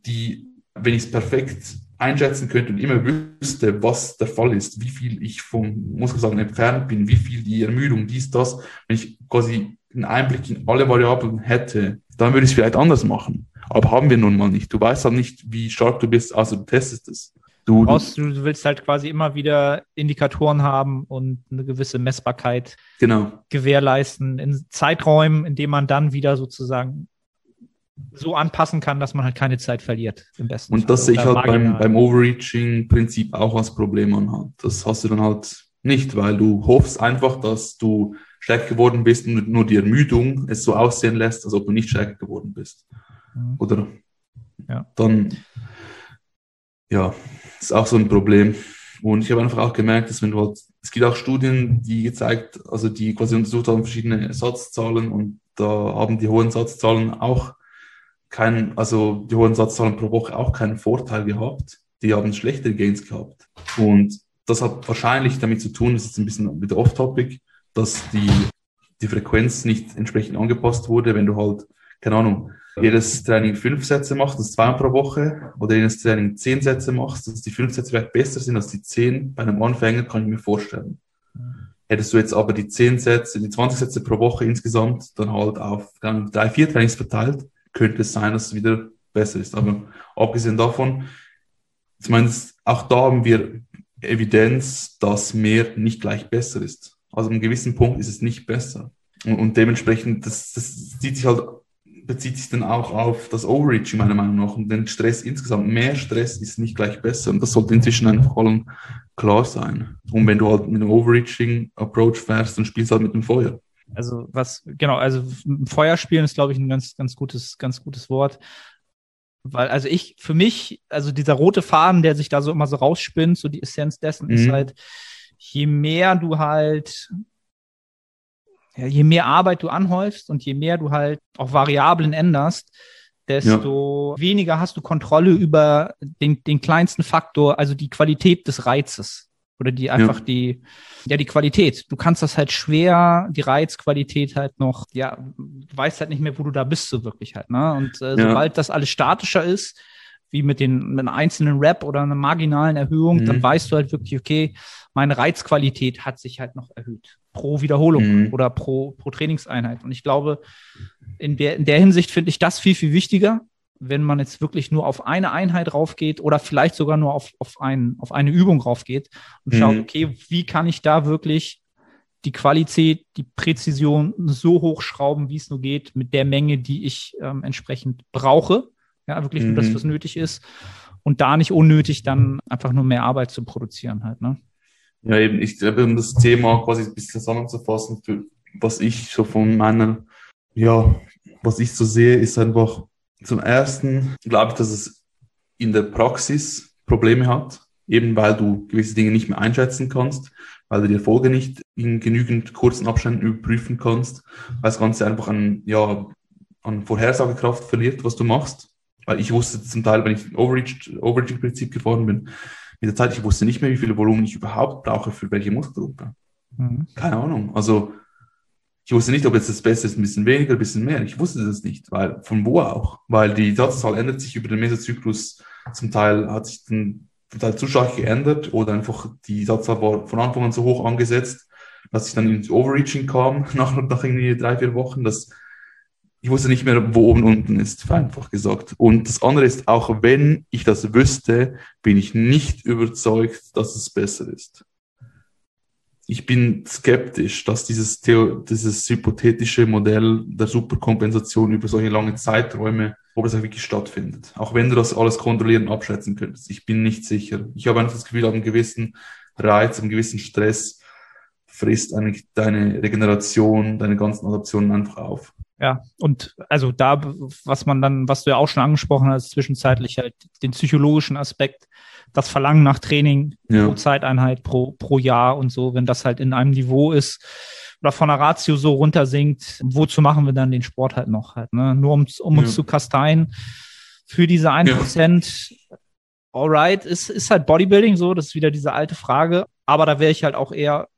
die, wenn ich es perfekt einschätzen könnte und immer wüsste, was der Fall ist, wie viel ich vom Muskelsagen entfernt bin, wie viel die Ermüdung, dies, das, wenn ich quasi einen Einblick in alle Variablen hätte, dann würde ich es vielleicht anders machen. Aber haben wir nun mal nicht. Du weißt halt nicht, wie stark du bist, also du testest es. Du, brauchst, du willst halt quasi immer wieder Indikatoren haben und eine gewisse Messbarkeit genau. gewährleisten in Zeiträumen, in denen man dann wieder sozusagen so anpassen kann, dass man halt keine Zeit verliert im besten Und Fall. das sehe ich halt beim, beim Overreaching-Prinzip auch als Problem anhand. Das hast du dann halt nicht, weil du hoffst einfach, dass du stärker geworden bist und nur die Ermüdung es so aussehen lässt, als ob du nicht stärker geworden bist. Mhm. Oder ja. dann, ja, ist auch so ein Problem. Und ich habe einfach auch gemerkt, dass wenn du halt, es gibt auch Studien, die gezeigt, also die quasi untersucht haben verschiedene Satzzahlen und da haben die hohen Satzzahlen auch keinen, also die hohen Satzzahlen pro Woche auch keinen Vorteil gehabt. Die haben schlechtere Gains gehabt. Und das hat wahrscheinlich damit zu tun, das ist jetzt ein bisschen wieder off-topic, dass die, die Frequenz nicht entsprechend angepasst wurde, wenn du halt, keine Ahnung, jedes Training fünf Sätze machst, das zweimal pro Woche, oder jedes Training zehn Sätze machst, dass die fünf Sätze vielleicht besser sind als die zehn bei einem Anfänger, kann ich mir vorstellen. Hättest du jetzt aber die zehn Sätze, die 20 Sätze pro Woche insgesamt dann halt auf drei, vier Trainings verteilt, könnte es sein, dass es wieder besser ist. Aber abgesehen davon, ich meine, auch da haben wir Evidenz, dass mehr nicht gleich besser ist. Also an einem gewissen Punkt ist es nicht besser. Und, und dementsprechend, das, das zieht sich halt, bezieht sich dann auch auf das Overreaching meiner Meinung nach und den Stress insgesamt. Mehr Stress ist nicht gleich besser. Und das sollte inzwischen einfach allen klar sein. Und wenn du halt mit einem Overreaching-Approach fährst, dann spielst du halt mit dem Feuer. Also was, genau, also Feuer spielen ist, glaube ich, ein ganz, ganz gutes, ganz gutes Wort. Weil, also ich, für mich, also dieser rote Faden, der sich da so immer so rausspinnt, so die Essenz dessen mhm. ist halt, je mehr du halt, ja, je mehr Arbeit du anhäufst und je mehr du halt auch Variablen änderst, desto ja. weniger hast du Kontrolle über den, den kleinsten Faktor, also die Qualität des Reizes. Oder die einfach ja. die, ja, die Qualität. Du kannst das halt schwer, die Reizqualität halt noch, ja, du weißt halt nicht mehr, wo du da bist, so wirklich halt, ne? Und äh, ja. sobald das alles statischer ist, wie mit den mit einem einzelnen Rap oder einer marginalen Erhöhung, mhm. dann weißt du halt wirklich, okay, meine Reizqualität hat sich halt noch erhöht. Pro Wiederholung mhm. oder pro, pro Trainingseinheit. Und ich glaube, in der, in der Hinsicht finde ich das viel, viel wichtiger, wenn man jetzt wirklich nur auf eine Einheit raufgeht oder vielleicht sogar nur auf, auf, ein, auf eine Übung raufgeht und mhm. schaut, okay, wie kann ich da wirklich die Qualität, die Präzision so hochschrauben, wie es nur geht, mit der Menge, die ich ähm, entsprechend brauche. Ja, wirklich nur das, mhm. was nötig ist. Und da nicht unnötig dann einfach nur mehr Arbeit zu produzieren halt, ne? Ja, eben, ich glaube, um das Thema quasi ein bisschen zusammenzufassen, was ich so von meiner ja, was ich so sehe, ist einfach zum ersten, glaube ich, dass es in der Praxis Probleme hat, eben weil du gewisse Dinge nicht mehr einschätzen kannst, weil du die Erfolge nicht in genügend kurzen Abständen überprüfen kannst, weil das Ganze einfach an, ja, an Vorhersagekraft verliert, was du machst. Weil ich wusste zum Teil, wenn ich Overreaching-Prinzip gefahren bin, mit der Zeit, ich wusste nicht mehr, wie viel Volumen ich überhaupt brauche für welche Muskelgruppe. Mhm. Keine Ahnung. Also ich wusste nicht, ob jetzt das Beste ist ein bisschen weniger, ein bisschen mehr. Ich wusste das nicht, weil von wo auch? Weil die Satzzahl ändert sich über den Mesozyklus. Zum Teil hat sich dann zum Teil zu stark geändert oder einfach die Satzzahl war von Anfang an so hoch angesetzt, dass ich dann ins Overreaching kam nach, nach irgendwie drei, vier Wochen. Das, ich wusste nicht mehr, wo oben und unten ist, vereinfacht gesagt. Und das andere ist, auch wenn ich das wüsste, bin ich nicht überzeugt, dass es besser ist ich bin skeptisch, dass dieses, Theo dieses hypothetische Modell der Superkompensation über solche lange Zeiträume, ob es auch wirklich stattfindet. Auch wenn du das alles kontrollieren und abschätzen könntest. Ich bin nicht sicher. Ich habe einfach das Gefühl, einen gewissen Reiz, einen gewissen Stress frisst eigentlich deine Regeneration, deine ganzen Adaptionen einfach auf. Ja, und also da, was man dann, was du ja auch schon angesprochen hast, zwischenzeitlich halt den psychologischen Aspekt, das Verlangen nach Training ja. pro Zeiteinheit, pro, pro Jahr und so, wenn das halt in einem Niveau ist oder von der Ratio so runtersinkt, wozu machen wir dann den Sport halt noch halt, ne? Nur um, um ja. uns zu kasteien für diese ein Prozent. Ja. Alright, ist, ist halt Bodybuilding so, das ist wieder diese alte Frage. Aber da wäre ich halt auch eher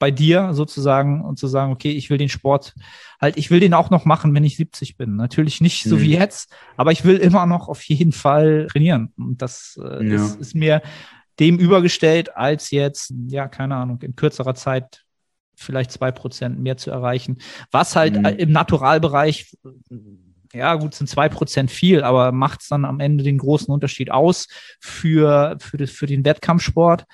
bei dir sozusagen und zu sagen, okay, ich will den Sport halt, ich will den auch noch machen, wenn ich 70 bin. Natürlich nicht so mhm. wie jetzt, aber ich will immer noch auf jeden Fall trainieren. Und das äh, ja. ist, ist mir dem übergestellt, als jetzt, ja, keine Ahnung, in kürzerer Zeit vielleicht zwei Prozent mehr zu erreichen. Was halt mhm. im Naturalbereich, ja gut, sind zwei Prozent viel, aber macht es dann am Ende den großen Unterschied aus für, für, das, für den Wettkampfsport.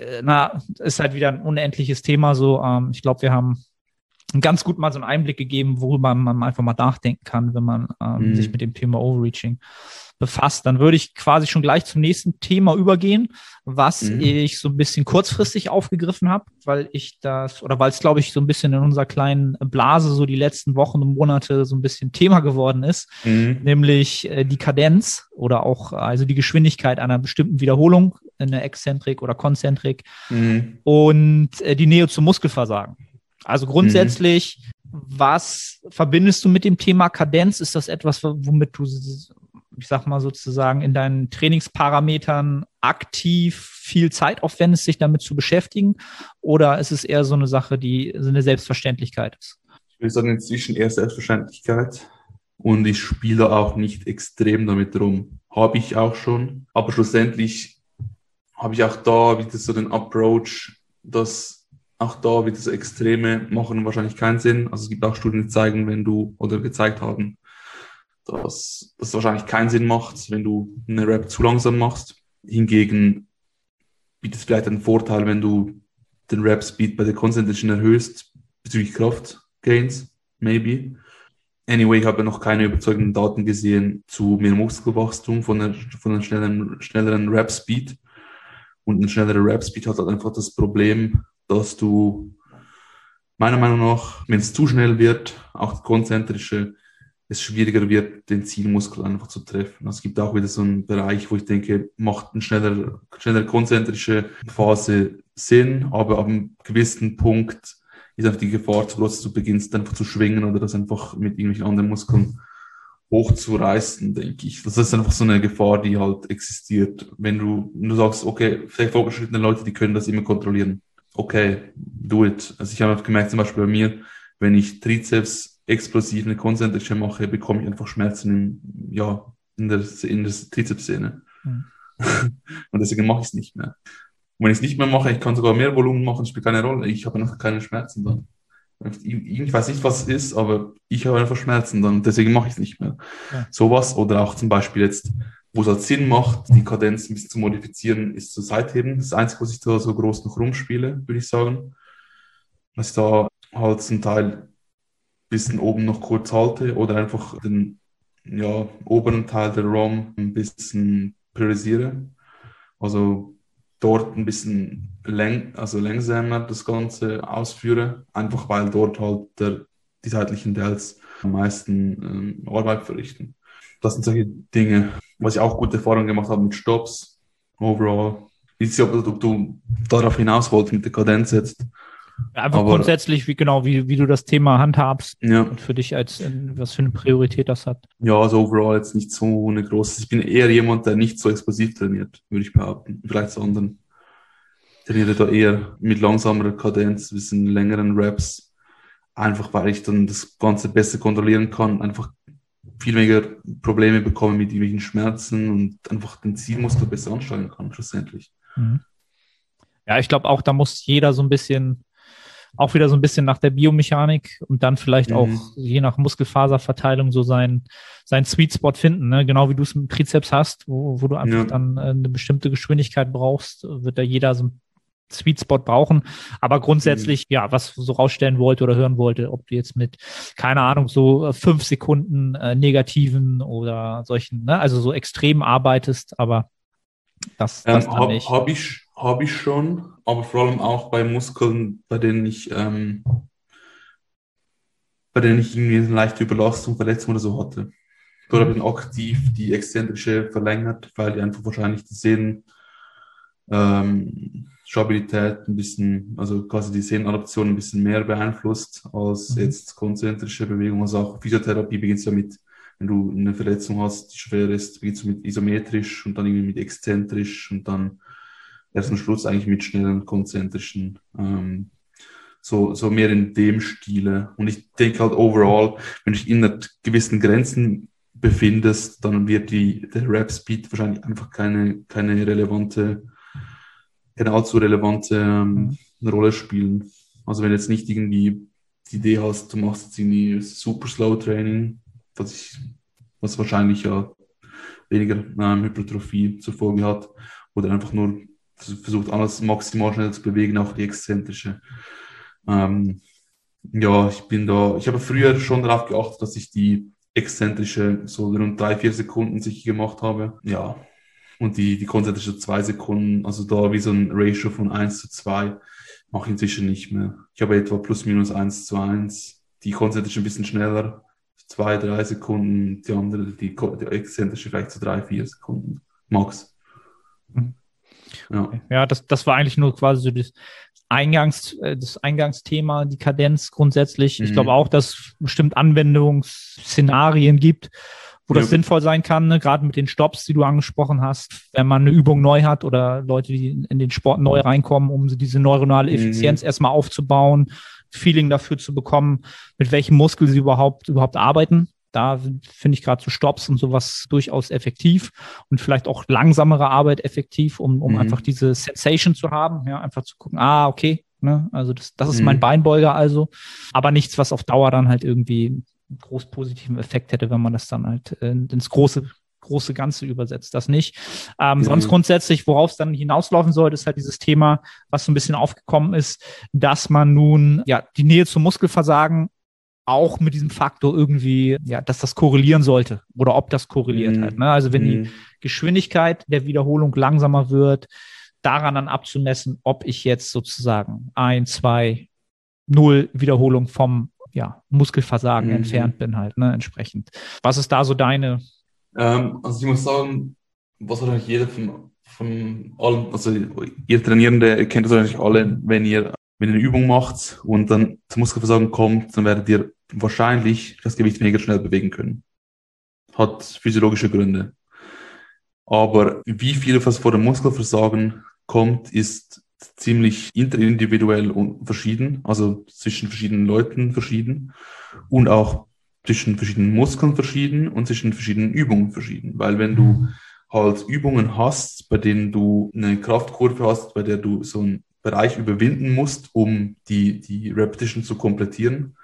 Äh, na, ist halt wieder ein unendliches Thema. So, ähm, ich glaube, wir haben ganz gut mal so einen Einblick gegeben, worüber man einfach mal nachdenken kann, wenn man ähm, mhm. sich mit dem Thema Overreaching befasst. Dann würde ich quasi schon gleich zum nächsten Thema übergehen, was mhm. ich so ein bisschen kurzfristig aufgegriffen habe, weil ich das, oder weil es, glaube ich, so ein bisschen in unserer kleinen Blase so die letzten Wochen und Monate so ein bisschen Thema geworden ist, mhm. nämlich äh, die Kadenz oder auch also die Geschwindigkeit einer bestimmten Wiederholung, eine Exzentrik oder Konzentrik mhm. und äh, die Nähe zum Muskelversagen. Also grundsätzlich, mhm. was verbindest du mit dem Thema Kadenz? Ist das etwas, womit du, ich sag mal sozusagen, in deinen Trainingsparametern aktiv viel Zeit aufwendest, sich damit zu beschäftigen? Oder ist es eher so eine Sache, die so eine Selbstverständlichkeit ist? Ich würde sagen, inzwischen eher Selbstverständlichkeit. Und ich spiele auch nicht extrem damit rum. Habe ich auch schon. Aber schlussendlich habe ich auch da wieder so den Approach, dass auch da wird es Extreme machen wahrscheinlich keinen Sinn. Also es gibt auch Studien, die zeigen, wenn du oder gezeigt haben, dass das wahrscheinlich keinen Sinn macht, wenn du eine Rap zu langsam machst. Hingegen bietet es vielleicht einen Vorteil, wenn du den Rap Speed bei der Concentration erhöhst bezüglich Kraftgains, maybe. Anyway, ich habe noch keine überzeugenden Daten gesehen zu mehr Muskelwachstum von, der, von einem schnelleren, schnelleren Rap Speed. Und ein schnellerer Rap Speed hat halt einfach das Problem, dass du meiner Meinung nach, wenn es zu schnell wird, auch konzentrische, es schwieriger wird, den Zielmuskel einfach zu treffen. Es gibt auch wieder so einen Bereich, wo ich denke, macht eine schnellere, schnellere konzentrische Phase Sinn, aber ab einem gewissen Punkt ist einfach die Gefahr zu groß, dass du beginnst einfach zu schwingen oder das einfach mit irgendwelchen anderen Muskeln hochzureißen, denke ich. Das ist einfach so eine Gefahr, die halt existiert. Wenn du, wenn du sagst, okay, vielleicht fortgeschrittene Leute, die können das immer kontrollieren okay, do it. Also ich habe gemerkt, zum Beispiel bei mir, wenn ich Trizeps explosiv eine konzentrische mache, bekomme ich einfach Schmerzen im, ja, in der, in der Trizepssehne. Mhm. Und deswegen mache ich es nicht mehr. Und wenn ich es nicht mehr mache, ich kann sogar mehr Volumen machen, spielt keine Rolle. Ich habe einfach keine Schmerzen dann. Ich weiß nicht, was es ist, aber ich habe einfach Schmerzen dann. Deswegen mache ich es nicht mehr. Ja. Sowas oder auch zum Beispiel jetzt wo es halt Sinn macht, die Kadenz ein bisschen zu modifizieren, ist zu Seitheben. Das Einzige, was ich da so groß noch rumspiele, würde ich sagen. Dass ich da halt zum Teil ein bisschen oben noch kurz halte oder einfach den ja, oberen Teil der ROM ein bisschen priorisiere. Also dort ein bisschen läng also langsamer das Ganze ausführe, einfach weil dort halt der die seitlichen Dells am meisten ähm, Arbeit verrichten. Das sind solche Dinge, was ich auch gute Erfahrungen gemacht habe mit Stops, overall. Ich weiß nicht, ob du darauf hinaus wolltest mit der Kadenz jetzt. Einfach Aber, grundsätzlich, wie genau, wie, wie du das Thema handhabst ja. und für dich als was für eine Priorität das hat. Ja, also overall jetzt nicht so eine große. Ich bin eher jemand, der nicht so explosiv trainiert, würde ich behaupten. Vielleicht sondern trainiere da eher mit langsamerer Kadenz, bisschen längeren Raps. Einfach weil ich dann das Ganze besser kontrollieren kann, einfach viel weniger Probleme bekomme mit irgendwelchen Schmerzen und einfach den Zielmuskel besser ansteuern kann, schlussendlich. Mhm. Ja, ich glaube auch, da muss jeder so ein bisschen auch wieder so ein bisschen nach der Biomechanik und dann vielleicht mhm. auch je nach Muskelfaserverteilung so sein, sein Sweet Spot finden. Ne? Genau wie du es mit Trizeps hast, wo, wo du einfach ja. dann äh, eine bestimmte Geschwindigkeit brauchst, wird da jeder so ein Sweet Spot brauchen. Aber grundsätzlich, mhm. ja, was so rausstellen wollte oder hören wollte, ob du jetzt mit, keine Ahnung, so äh, fünf Sekunden äh, negativen oder solchen, ne, also so extrem arbeitest, aber das, das ähm, habe hab ich, hab ich schon, aber vor allem auch bei Muskeln, bei denen ich, ähm, bei denen ich irgendwie eine leichte Überlastung, Verletzung oder so hatte. Dort habe ich aktiv die exzentrische verlängert, weil die einfach wahrscheinlich die Sehnen, ähm, Stabilität ein bisschen, also quasi die Sehnenadaption ein bisschen mehr beeinflusst als mhm. jetzt konzentrische Bewegung. Also auch Physiotherapie beginnt ja mit wenn du eine Verletzung hast, die schwer ist, beginnst du mit isometrisch und dann irgendwie mit exzentrisch und dann erst am Schluss eigentlich mit schnellen konzentrischen. Ähm, so, so mehr in dem Stile. Und ich denke halt overall, wenn du dich in gewissen Grenzen befindest, dann wird die, der Rap-Speed wahrscheinlich einfach keine, keine relevante, keine allzu relevante ähm, mhm. Rolle spielen. Also wenn du jetzt nicht irgendwie die Idee hast, du machst jetzt irgendwie super Slow Training, was, ich, was wahrscheinlich ja weniger ähm, Hypertrophie zur Folge hat oder einfach nur versucht, alles maximal schnell zu bewegen, auch die exzentrische. Ähm, ja, ich bin da, ich habe früher schon darauf geachtet, dass ich die exzentrische so rund drei, vier Sekunden sicher gemacht habe. Ja. Und die, die konzentrische zwei Sekunden, also da wie so ein Ratio von eins zu zwei mache ich inzwischen nicht mehr. Ich habe etwa plus minus eins zu eins Die konzentrische ein bisschen schneller, zwei, drei Sekunden, die andere, die, die exzentrische vielleicht zu drei, vier Sekunden, max. Mhm. Ja, ja das, das war eigentlich nur quasi so das, Eingangs, äh, das Eingangsthema, die Kadenz grundsätzlich. Mhm. Ich glaube auch, dass es bestimmt Anwendungsszenarien gibt, wo das ja. sinnvoll sein kann, ne? gerade mit den Stops, die du angesprochen hast, wenn man eine Übung neu hat oder Leute, die in den Sport neu reinkommen, um diese neuronale mhm. Effizienz mhm. erstmal aufzubauen, Feeling dafür zu bekommen, mit welchem Muskel sie überhaupt, überhaupt arbeiten. Da finde ich gerade so Stops und sowas durchaus effektiv und vielleicht auch langsamere Arbeit effektiv, um, um mhm. einfach diese Sensation zu haben, ja, einfach zu gucken, ah, okay, ne, also das, das ist mhm. mein Beinbeuger also, aber nichts, was auf Dauer dann halt irgendwie groß positiven Effekt hätte, wenn man das dann halt äh, ins große große Ganze übersetzt, das nicht. Ähm, mhm. Sonst grundsätzlich, worauf es dann hinauslaufen sollte, ist halt dieses Thema, was so ein bisschen aufgekommen ist, dass man nun ja die Nähe zum Muskelversagen auch mit diesem Faktor irgendwie, ja, dass das korrelieren sollte oder ob das korreliert mhm. halt. Ne? Also wenn mhm. die Geschwindigkeit der Wiederholung langsamer wird, daran dann abzumessen, ob ich jetzt sozusagen ein, zwei, null Wiederholung vom ja, Muskelversagen mhm. entfernt bin halt, ne, entsprechend. Was ist da so deine ähm, also ich muss sagen, was wahrscheinlich jeder von, von allen, also ihr Trainierende kennt das wahrscheinlich alle, wenn ihr, wenn ihr eine Übung macht und dann zum Muskelversagen kommt, dann werdet ihr wahrscheinlich das Gewicht weniger schnell bewegen können. Hat physiologische Gründe. Aber wie viel was vor dem Muskelversagen kommt, ist ziemlich interindividuell und verschieden, also zwischen verschiedenen Leuten verschieden und auch zwischen verschiedenen Muskeln verschieden und zwischen verschiedenen Übungen verschieden. Weil wenn du halt Übungen hast, bei denen du eine Kraftkurve hast, bei der du so einen Bereich überwinden musst, um die, die Repetition zu komplettieren,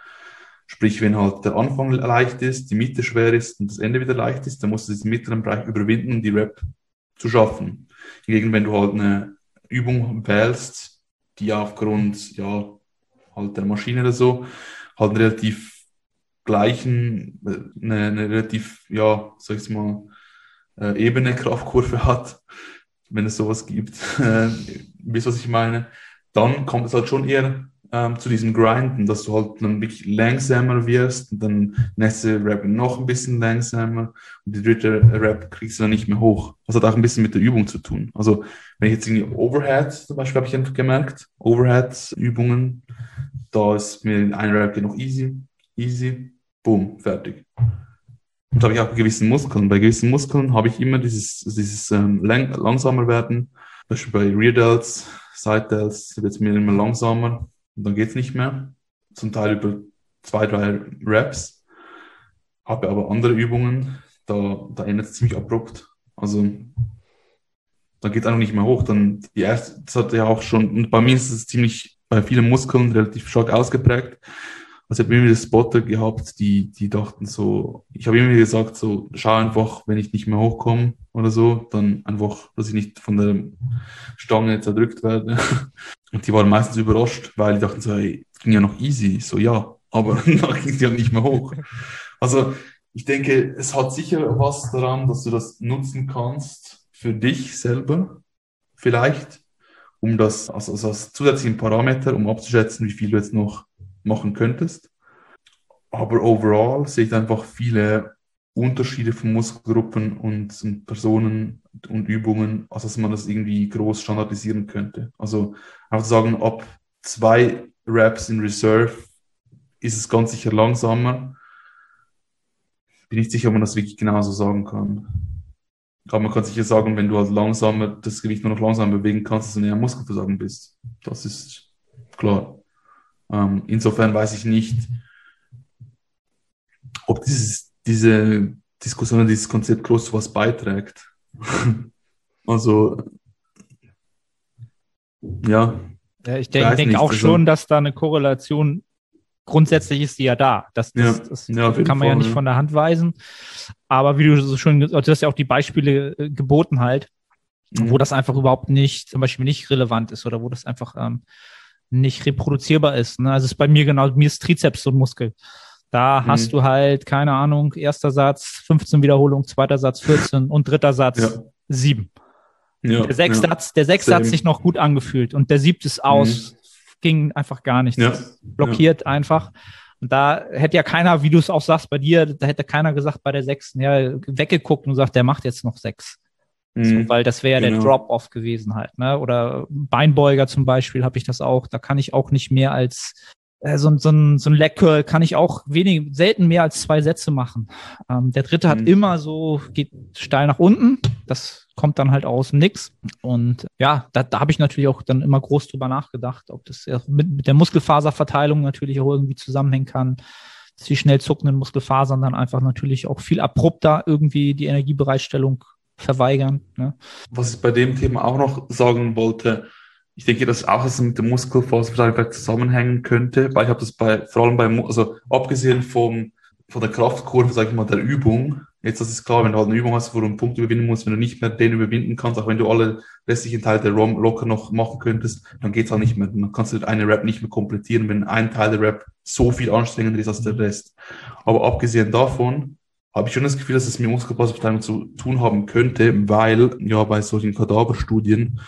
Sprich, wenn halt der Anfang leicht ist, die Mitte schwer ist und das Ende wieder leicht ist, dann musst du diesen mittleren Bereich überwinden, um die Rep zu schaffen. Hingegen, wenn du halt eine Übung wählst, die aufgrund, ja, halt der Maschine oder so, halt einen relativ gleichen, eine, eine relativ, ja, sag ich mal, äh, ebene Kraftkurve hat, wenn es sowas gibt. Äh, wisst was ich meine? dann kommt es halt schon eher ähm, zu diesem Grinden, dass du halt dann wirklich langsamer wirst und dann nächste Rap noch ein bisschen langsamer und die dritte Rap kriegst du dann nicht mehr hoch. Das hat auch ein bisschen mit der Übung zu tun. Also wenn ich jetzt irgendwie Overhead zum Beispiel habe ich einfach gemerkt, Overhead-Übungen, da ist mir ein Rap noch easy, easy, boom, fertig. Und habe ich auch bei gewissen Muskeln. Bei gewissen Muskeln habe ich immer dieses, dieses ähm, lang, langsamer werden. Beispiel bei Rear Delts, Side Delts wird es mir immer langsamer und dann geht es nicht mehr. Zum Teil über zwei, drei Reps. Habe aber andere Übungen, da, da endet es ziemlich abrupt. Also dann geht einfach nicht mehr hoch. Dann die erste, das hat ja auch schon, und bei mir ist es ziemlich bei vielen Muskeln relativ stark ausgeprägt. Also ich habe immer Spotter gehabt, die, die dachten so, ich habe immer gesagt, so, schau einfach, wenn ich nicht mehr hochkomme oder so, dann einfach, dass ich nicht von der Stange zerdrückt werde. Und die waren meistens überrascht, weil die dachten so, hey, ging ja noch easy. So, ja, aber dann ging es ja nicht mehr hoch. Also ich denke, es hat sicher was daran, dass du das nutzen kannst für dich selber, vielleicht, um das also, also als zusätzlichen Parameter, um abzuschätzen, wie viel du jetzt noch machen könntest. Aber overall sehe ich einfach viele Unterschiede von Muskelgruppen und, Personen und Übungen, als dass man das irgendwie groß standardisieren könnte. Also einfach sagen, ab zwei Reps in Reserve ist es ganz sicher langsamer. Bin nicht sicher, ob man das wirklich genauso sagen kann. Aber man kann sicher sagen, wenn du halt langsamer das Gewicht nur noch langsam bewegen kannst, dass du näher Muskelversagen bist. Das ist klar. Ähm, insofern weiß ich nicht, ob dieses, diese Diskussion, dieses Konzept groß zu was beiträgt. also, ja. ja ich denke denk auch also, schon, dass da eine Korrelation grundsätzlich ist die ja da. Das, das, ja, das ja, kann man Fall, ja nicht ja. von der Hand weisen. Aber wie du so schon, du hast ja auch die Beispiele äh, geboten halt, mhm. wo das einfach überhaupt nicht, zum Beispiel nicht relevant ist oder wo das einfach ähm, nicht reproduzierbar ist. Ne? Also es ist bei mir genau, mir ist Trizeps so ein Muskel. Da mhm. hast du halt, keine Ahnung, erster Satz 15 Wiederholungen, zweiter Satz 14 und dritter Satz ja. 7. Ja, der Sechssatz, ja. der Sechssatz hat sich noch gut angefühlt und der siebte ist aus, mhm. ging einfach gar nichts. Ja. Blockiert einfach. Und da hätte ja keiner, wie du es auch sagst, bei dir, da hätte keiner gesagt bei der sechsten, ja, weggeguckt und sagt, der macht jetzt noch sechs. Mhm. So, weil das wäre ja genau. der Drop-off gewesen halt. Ne? Oder Beinbeuger zum Beispiel habe ich das auch. Da kann ich auch nicht mehr als äh, so, so, ein, so ein Leg Curl kann ich auch wenig, selten mehr als zwei Sätze machen. Ähm, der dritte mhm. hat immer so, geht steil nach unten. Das kommt dann halt aus nix. Und ja, da, da habe ich natürlich auch dann immer groß drüber nachgedacht, ob das mit, mit der Muskelfaserverteilung natürlich auch irgendwie zusammenhängen kann dass die schnell zuckenden Muskelfasern dann einfach natürlich auch viel abrupter irgendwie die Energiebereitstellung verweigern. Ne? Was ich bei dem Thema auch noch sagen wollte, ich denke, dass auch es mit der Muskelfaserverteilung zusammenhängen könnte, weil ich habe das bei, vor allem bei, also abgesehen vom, von der Kraftkurve, sage ich mal, der Übung, jetzt das ist klar, wenn du halt eine Übung hast, wo du einen Punkt überwinden musst, wenn du nicht mehr den überwinden kannst, auch wenn du alle restlichen Teile der ROM locker noch machen könntest, dann geht's halt nicht mehr. Dann kannst du eine Rap nicht mehr komplettieren, wenn ein Teil der Rap so viel anstrengender ist als der Rest. Aber abgesehen davon habe ich schon das Gefühl, dass es mit Muskelfaserverteilung zu tun haben könnte, weil ja bei solchen Kadaverstudien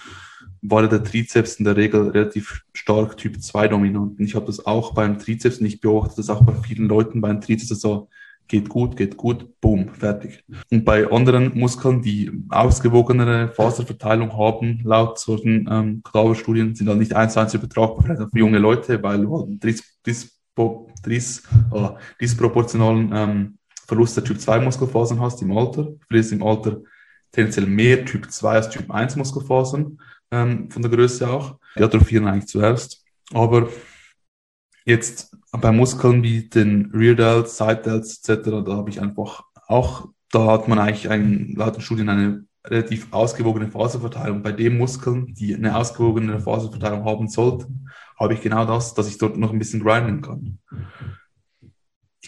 war der Trizeps in der Regel relativ stark Typ 2 dominant. Und ich habe das auch beim Trizeps nicht beobachtet, das auch bei vielen Leuten beim Trizeps so geht gut, geht gut, boom, fertig. Und bei anderen Muskeln, die ausgewogenere Faserverteilung haben, laut solchen ähm, Kadaverstudien, sind dann nicht eins zu eins übertragbar, vielleicht auf junge Leute, weil dis, dis, dis, oh, disproportionalen ähm, Verlust der Typ 2 Muskelfasern hast im Alter, verlierst im Alter tendenziell mehr Typ 2 als Typ 1 Muskelfasern, ähm, von der Größe auch. Die atrophieren eigentlich zuerst. Aber jetzt bei Muskeln wie den Rear Delts, Side Delts etc., da habe ich einfach auch, da hat man eigentlich einen, laut den Studien eine relativ ausgewogene Faserverteilung. Bei den Muskeln, die eine ausgewogene Faserverteilung haben sollten, habe ich genau das, dass ich dort noch ein bisschen grinden kann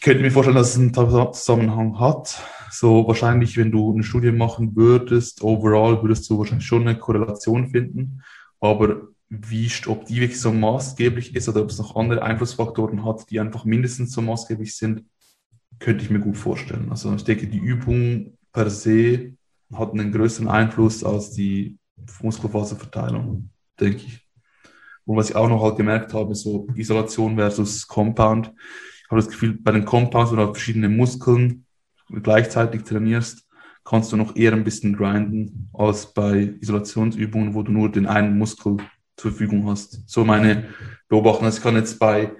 ich könnte mir vorstellen, dass es einen Zusammenhang hat. So wahrscheinlich, wenn du eine Studie machen würdest, overall würdest du wahrscheinlich schon eine Korrelation finden. Aber wie, ob die wirklich so maßgeblich ist oder ob es noch andere Einflussfaktoren hat, die einfach mindestens so maßgeblich sind, könnte ich mir gut vorstellen. Also ich denke, die Übung per se hat einen größeren Einfluss als die Muskelfaserverteilung, denke ich. Und was ich auch noch halt gemerkt habe, so Isolation versus Compound. Ich habe das Gefühl, bei den Compounds, wo du halt verschiedene Muskeln gleichzeitig trainierst, kannst du noch eher ein bisschen grinden als bei Isolationsübungen, wo du nur den einen Muskel zur Verfügung hast. So meine Beobachtung. Also ich kann jetzt bei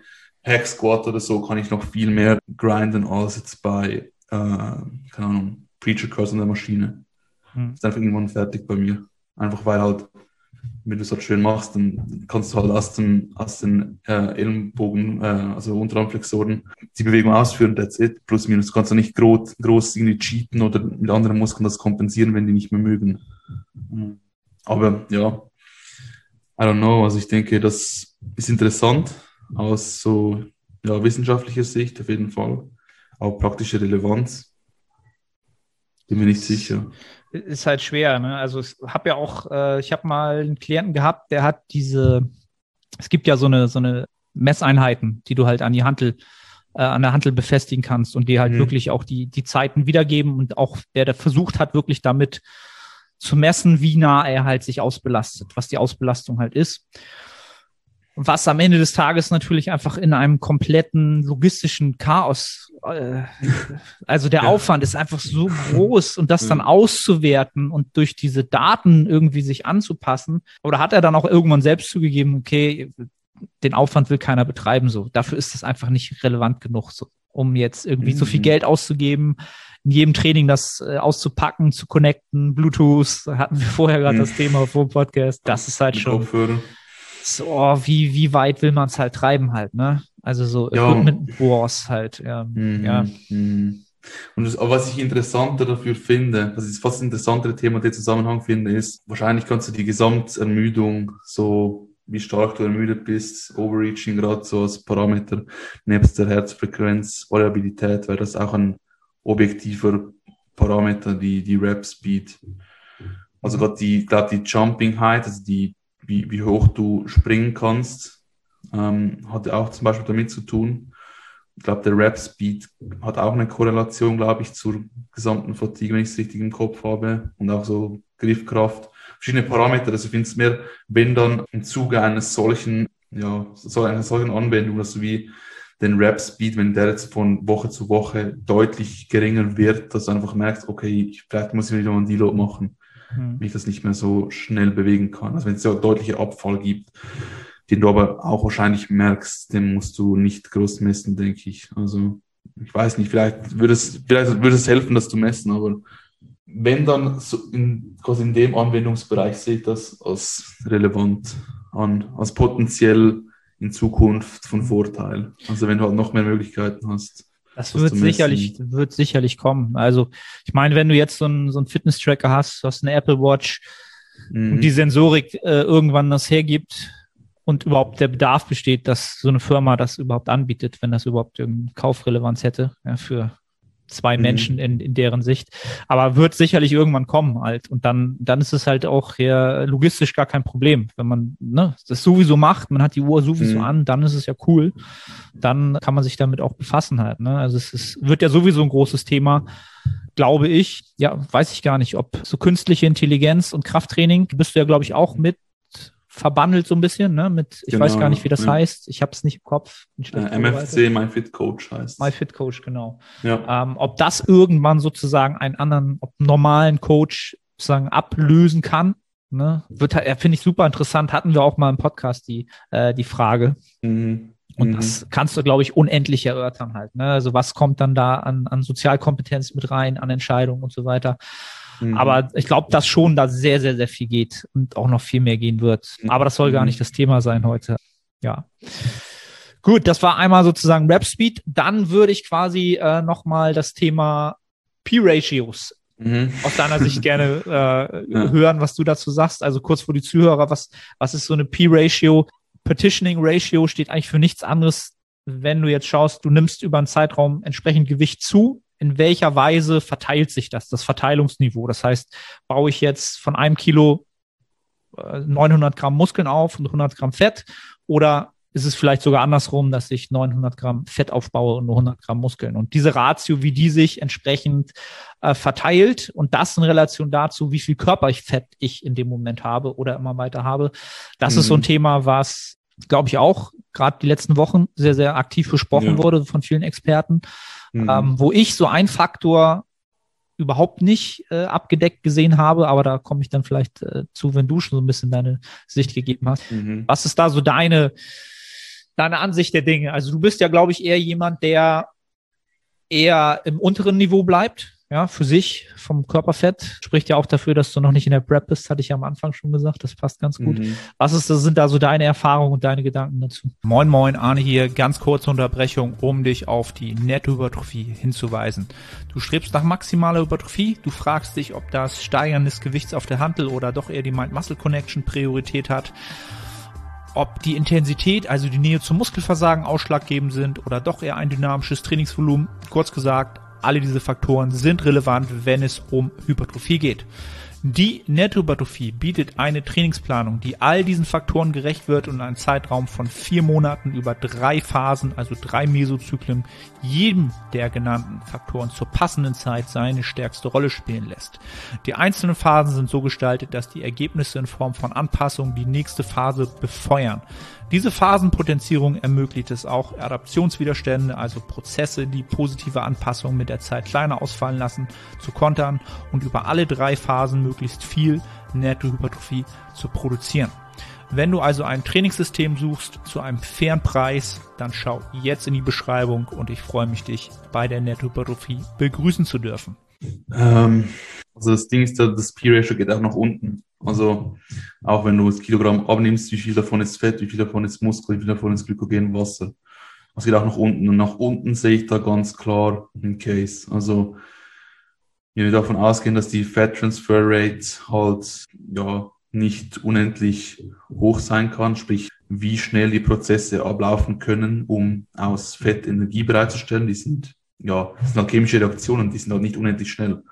Hack Squat oder so, kann ich noch viel mehr grinden als jetzt bei, äh, keine Ahnung, Preacher Curse an der Maschine. Hm. Ist einfach irgendwann fertig bei mir. Einfach weil halt, wenn du es halt schön machst, dann kannst du halt aus, dem, aus den äh, Ellenbogen, äh, also Unterarmflexoren, die Bewegung ausführen, that's it. Plus, minus. Du kannst ja nicht groß, groß irgendwie cheaten oder mit anderen Muskeln das kompensieren, wenn die nicht mehr mögen. Hm. Aber ja, I don't know. Also ich denke, das ist interessant aus so ja, wissenschaftlicher Sicht auf jeden Fall. Auch praktische Relevanz. Bin mir nicht sicher. Ist halt schwer. Ne? Also ich habe ja auch, äh, ich habe mal einen Klienten gehabt, der hat diese, es gibt ja so eine, so eine Messeinheiten, die du halt an die Hantel, äh, an der Hantel befestigen kannst und die halt mhm. wirklich auch die, die Zeiten wiedergeben und auch der, der versucht hat, wirklich damit zu messen, wie nah er halt sich ausbelastet, was die Ausbelastung halt ist. Was am Ende des Tages natürlich einfach in einem kompletten logistischen Chaos, äh, also der ja. Aufwand ist einfach so groß und das dann auszuwerten und durch diese Daten irgendwie sich anzupassen. Oder hat er dann auch irgendwann selbst zugegeben, okay, den Aufwand will keiner betreiben, so. Dafür ist das einfach nicht relevant genug, so, um jetzt irgendwie mhm. so viel mhm. Geld auszugeben, in jedem Training das äh, auszupacken, zu connecten, Bluetooth, hatten wir vorher gerade mhm. das Thema vor dem Podcast. Das ist halt schon so, oh, wie, wie weit will man es halt treiben halt, ne? Also so ja. Equipment Wars halt, ja. Mhm. ja. Mhm. Und das, was ich interessanter dafür finde, was ich fast das interessantere Thema der Zusammenhang finde, ist, wahrscheinlich kannst du die Gesamtermüdung, so wie stark du ermüdet bist, Overreaching gerade so als Parameter, nebst der Herzfrequenz, Variabilität, weil das auch ein objektiver Parameter, die, die Rap Speed. Also gerade die, glaube die Jumping Height, also die, wie, wie hoch du springen kannst, ähm, hat auch zum Beispiel damit zu tun. Ich glaube, der Rap Speed hat auch eine Korrelation, glaube ich, zur gesamten Fatigue, wenn ich es richtig im Kopf habe. Und auch so Griffkraft. Verschiedene Parameter. Also ich finde es mehr, wenn dann im Zuge eines solchen, ja, so einer solchen Anwendung, du wie den Rap-Speed, wenn der jetzt von Woche zu Woche deutlich geringer wird, dass du einfach merkst, okay, ich, vielleicht muss ich wieder mal einen Deload machen, mhm. wenn ich das nicht mehr so schnell bewegen kann. Also wenn es ja deutlicher Abfall gibt, den du aber auch wahrscheinlich merkst, den musst du nicht groß messen, denke ich. Also ich weiß nicht, vielleicht würde es, vielleicht würde es helfen, das zu messen, aber wenn dann so in, quasi in dem Anwendungsbereich sehe ich das als relevant an, als potenziell in Zukunft von Vorteil. Also wenn du halt noch mehr Möglichkeiten hast. Das wird sicherlich, wird sicherlich kommen. Also ich meine, wenn du jetzt so einen, so einen Fitness-Tracker hast, du hast eine Apple Watch mhm. und die Sensorik äh, irgendwann das hergibt und überhaupt der Bedarf besteht, dass so eine Firma das überhaupt anbietet, wenn das überhaupt irgendeine Kaufrelevanz hätte ja, für zwei mhm. Menschen in, in deren Sicht. Aber wird sicherlich irgendwann kommen halt. Und dann, dann ist es halt auch ja logistisch gar kein Problem. Wenn man ne, das sowieso macht, man hat die Uhr sowieso mhm. an, dann ist es ja cool. Dann kann man sich damit auch befassen halt. Ne? Also es ist, wird ja sowieso ein großes Thema glaube ich, ja, weiß ich gar nicht, ob so künstliche Intelligenz und Krafttraining bist du ja, glaube ich, auch mit verbandelt so ein bisschen, ne? Mit, ich genau, weiß gar nicht, wie das ja. heißt. Ich habe es nicht im Kopf. Äh, MFC, MyFitCoach heißt. MyFitCoach, genau. Ja. Ähm, ob das irgendwann sozusagen einen anderen, ob normalen Coach sozusagen ablösen kann, ne? Wird halt, finde ich super interessant. Hatten wir auch mal im Podcast die, äh, die Frage. Mhm. Und mhm. das kannst du, glaube ich, unendlich erörtern halt. Ne? Also was kommt dann da an, an Sozialkompetenz mit rein, an Entscheidungen und so weiter. Mhm. Aber ich glaube, dass schon da sehr, sehr, sehr viel geht und auch noch viel mehr gehen wird. Mhm. Aber das soll gar nicht das Thema sein heute. Ja. Gut, das war einmal sozusagen Rap Speed. Dann würde ich quasi äh, nochmal das Thema P-Ratios mhm. aus deiner Sicht gerne äh, ja. hören, was du dazu sagst. Also kurz vor die Zuhörer, was, was ist so eine P-Ratio? Petitioning Ratio steht eigentlich für nichts anderes, wenn du jetzt schaust, du nimmst über einen Zeitraum entsprechend Gewicht zu, in welcher Weise verteilt sich das, das Verteilungsniveau. Das heißt, baue ich jetzt von einem Kilo 900 äh, Gramm Muskeln auf und 100 Gramm Fett oder ist es vielleicht sogar andersrum, dass ich 900 Gramm Fett aufbaue und nur 100 Gramm Muskeln. Und diese Ratio, wie die sich entsprechend äh, verteilt und das in Relation dazu, wie viel Körperfett ich in dem Moment habe oder immer weiter habe, das mhm. ist so ein mhm. Thema, was, glaube ich, auch gerade die letzten Wochen sehr, sehr aktiv besprochen ja. wurde von vielen Experten, mhm. ähm, wo ich so ein Faktor überhaupt nicht äh, abgedeckt gesehen habe, aber da komme ich dann vielleicht äh, zu, wenn du schon so ein bisschen deine Sicht gegeben hast. Mhm. Was ist da so deine, deine Ansicht der Dinge? Also du bist ja, glaube ich, eher jemand, der eher im unteren Niveau bleibt, ja, für sich vom Körperfett. Spricht ja auch dafür, dass du noch nicht in der Prep bist, hatte ich ja am Anfang schon gesagt. Das passt ganz gut. Mhm. Was ist, sind da so deine Erfahrungen und deine Gedanken dazu? Moin, moin, Arne hier. Ganz kurze Unterbrechung, um dich auf die Nettohypertrophie hinzuweisen. Du strebst nach maximaler Hypertrophie. Du fragst dich, ob das Steigern des Gewichts auf der Handel oder doch eher die Mind-Muscle-Connection Priorität hat ob die Intensität, also die Nähe zum Muskelversagen ausschlaggebend sind oder doch eher ein dynamisches Trainingsvolumen. Kurz gesagt, alle diese Faktoren sind relevant, wenn es um Hypertrophie geht. Die Nettohypertrophie bietet eine Trainingsplanung, die all diesen Faktoren gerecht wird und einen Zeitraum von vier Monaten über drei Phasen, also drei Mesozyklen, jedem der genannten Faktoren zur passenden Zeit seine stärkste Rolle spielen lässt. Die einzelnen Phasen sind so gestaltet, dass die Ergebnisse in Form von Anpassungen die nächste Phase befeuern. Diese Phasenpotenzierung ermöglicht es auch, Adaptionswiderstände, also Prozesse, die positive Anpassungen mit der Zeit kleiner ausfallen lassen, zu kontern und über alle drei Phasen möglichst viel Nettohypertrophie zu produzieren. Wenn du also ein Trainingssystem suchst zu einem fairen Preis, dann schau jetzt in die Beschreibung und ich freue mich, dich bei der Nettohypertrophie begrüßen zu dürfen. Ähm, also das Ding ist, das P-Ratio geht auch nach unten. Also auch wenn du das Kilogramm abnimmst, wie viel davon ist Fett, wie viel davon ist Muskel, wie viel davon ist Glykogen, Wasser. Das geht auch nach unten. Und nach unten sehe ich da ganz klar einen Case. Also wenn wir davon ausgehen, dass die Fat Transfer Rate halt ja nicht unendlich hoch sein kann, sprich wie schnell die Prozesse ablaufen können, um aus Fett Energie bereitzustellen. Die sind ja, das sind halt chemische Reaktionen, die sind halt nicht unendlich schnell.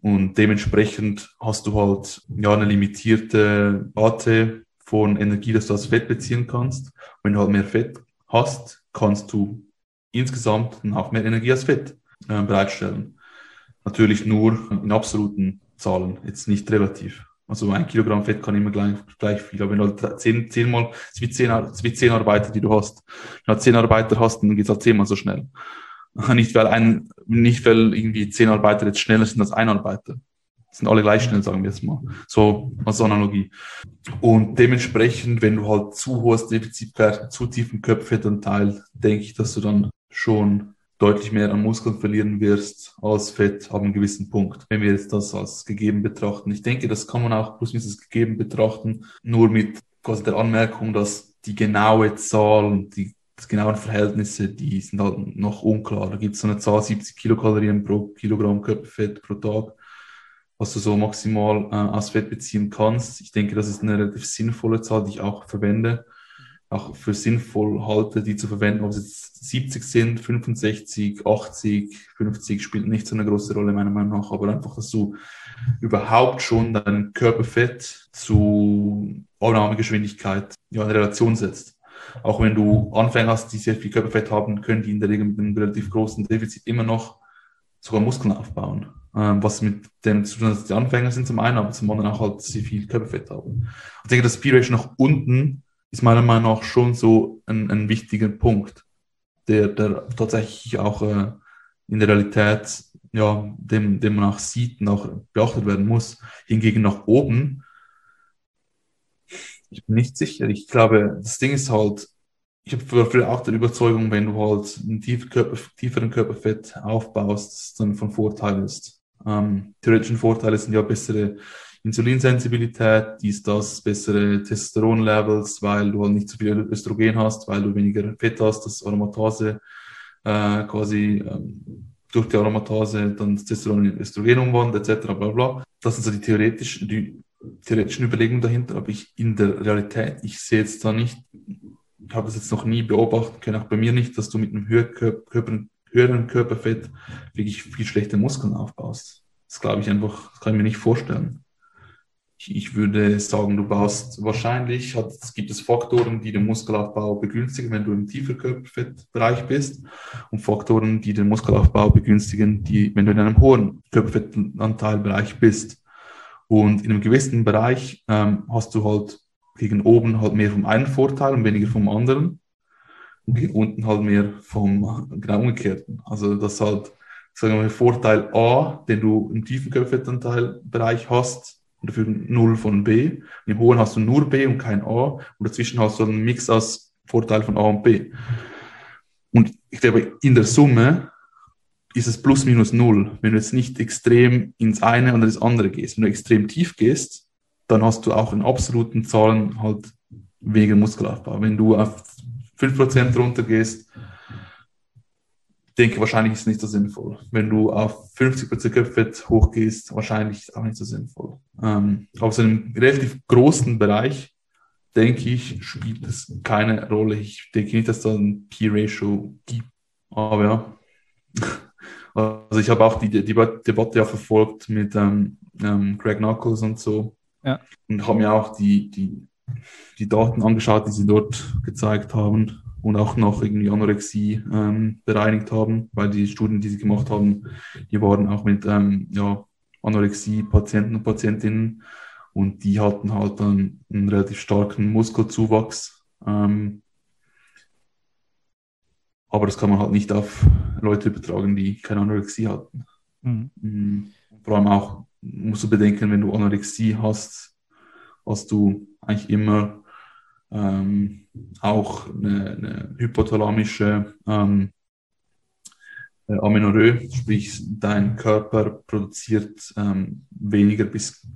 Und dementsprechend hast du halt ja eine limitierte Rate von Energie, dass du aus Fett beziehen kannst. Wenn du halt mehr Fett hast, kannst du insgesamt auch mehr Energie als Fett äh, bereitstellen. Natürlich nur in absoluten Zahlen, jetzt nicht relativ. Also ein Kilogramm Fett kann immer gleich, gleich viel. Aber wenn du halt zehn, zehnmal, es wie zehn, es wie zehn Arbeiter, die du hast. Wenn du halt zehn Arbeiter hast, dann geht's halt zehnmal so schnell. Nicht weil ein, nicht weil irgendwie zehn Arbeiter jetzt schneller sind als ein Arbeiter. sind alle gleich schnell, sagen wir jetzt mal. So als Analogie. Und dementsprechend, wenn du halt zu hohes Defizit zu tiefen Köpfettanteil, denke ich, dass du dann schon deutlich mehr an Muskeln verlieren wirst als Fett ab einem gewissen Punkt, wenn wir jetzt das als gegeben betrachten. Ich denke, das kann man auch plus minus gegeben betrachten, nur mit quasi der Anmerkung, dass die genaue Zahl, die die genauen Verhältnisse, die sind halt noch unklar. Da gibt es so eine Zahl 70 Kilokalorien pro Kilogramm Körperfett pro Tag, was du so maximal äh, aus Fett beziehen kannst. Ich denke, das ist eine relativ sinnvolle Zahl, die ich auch verwende. Auch für sinnvoll halte, die zu verwenden, ob es jetzt 70 sind, 65, 80, 50, spielt nicht so eine große Rolle meiner Meinung nach, aber einfach, dass du überhaupt schon dein Körperfett zu Aufnahmegeschwindigkeit ja, in Relation setzt. Auch wenn du Anfänger hast, die sehr viel Körperfett haben, können die in der Regel mit einem relativ großen Defizit immer noch sogar Muskeln aufbauen. Ähm, was mit dem zu tun hat, dass die Anfänger sind zum einen, aber zum anderen auch halt sehr viel Körperfett haben. Ich denke, das P-Ratio nach unten ist meiner Meinung nach schon so ein, ein wichtiger Punkt, der, der tatsächlich auch äh, in der Realität, ja, dem, dem man auch sieht und auch beachtet werden muss. Hingegen nach oben ich bin nicht sicher. Ich glaube, das Ding ist halt, ich habe auch der Überzeugung, wenn du halt einen tiefen Körper, tieferen Körperfett aufbaust, dann von Vorteil ist. Ähm, theoretischen Vorteile sind ja bessere Insulinsensibilität, dies, das, bessere Testosteronlevels, weil du halt nicht so viel Östrogen hast, weil du weniger Fett hast, das Aromatase äh, quasi ähm, durch die Aromatase dann das Testosteron in Östrogen umwandelt, etc. Bla bla. Das sind so die theoretischen, die theoretischen Überlegungen dahinter, aber ich in der Realität, ich sehe jetzt da nicht, ich habe es jetzt noch nie beobachten können, auch bei mir nicht, dass du mit einem höheren, Körperfett wirklich viel schlechte Muskeln aufbaust. Das glaube ich einfach, kann ich mir nicht vorstellen. ich, ich würde sagen, du baust wahrscheinlich, hat, es gibt es Faktoren, die den Muskelaufbau begünstigen, wenn du im tiefer Körperfettbereich bist und Faktoren, die den Muskelaufbau begünstigen, die, wenn du in einem hohen Körperfettanteilbereich bist. Und in einem gewissen Bereich ähm, hast du halt gegen oben halt mehr vom einen Vorteil und weniger vom anderen. Und gegen unten halt mehr vom genau umgekehrten. Also das halt, sagen wir Vorteil A, den du im tiefen Körperfettanteilbereich hast, und dafür 0 von B. Und Im hohen hast du nur B und kein A. Und dazwischen hast du einen Mix aus Vorteil von A und B. Und ich glaube, in der Summe ist es plus minus null, wenn du jetzt nicht extrem ins eine oder das andere gehst. Wenn du extrem tief gehst, dann hast du auch in absoluten Zahlen halt weniger Muskelaufbau. Wenn du auf 5% runter gehst, denke wahrscheinlich ist es nicht so sinnvoll. Wenn du auf 50% Köpfett hochgehst, wahrscheinlich auch nicht so sinnvoll. Ähm, aber so einem relativ großen Bereich, denke ich, spielt es keine Rolle. Ich denke nicht, dass da ein P-Ratio gibt. Aber ja. Also ich habe auch die, die Debatte ja verfolgt mit ähm, ähm, Greg Knuckles und so. Ja. Und habe mir auch die, die, die Daten angeschaut, die sie dort gezeigt haben und auch noch irgendwie Anorexie ähm, bereinigt haben, weil die Studien, die sie gemacht haben, die waren auch mit ähm, ja, Anorexie-Patienten und Patientinnen und die hatten halt dann einen relativ starken Muskelzuwachs. Ähm, aber das kann man halt nicht auf Leute übertragen, die keine Anorexie hatten. Mhm. mhm. Vor allem auch musst du bedenken, wenn du Anorexie hast, hast du eigentlich immer ähm, auch eine, eine hypothalamische ähm, äh, Amenorrhoe, sprich dein Körper produziert ähm, weniger bis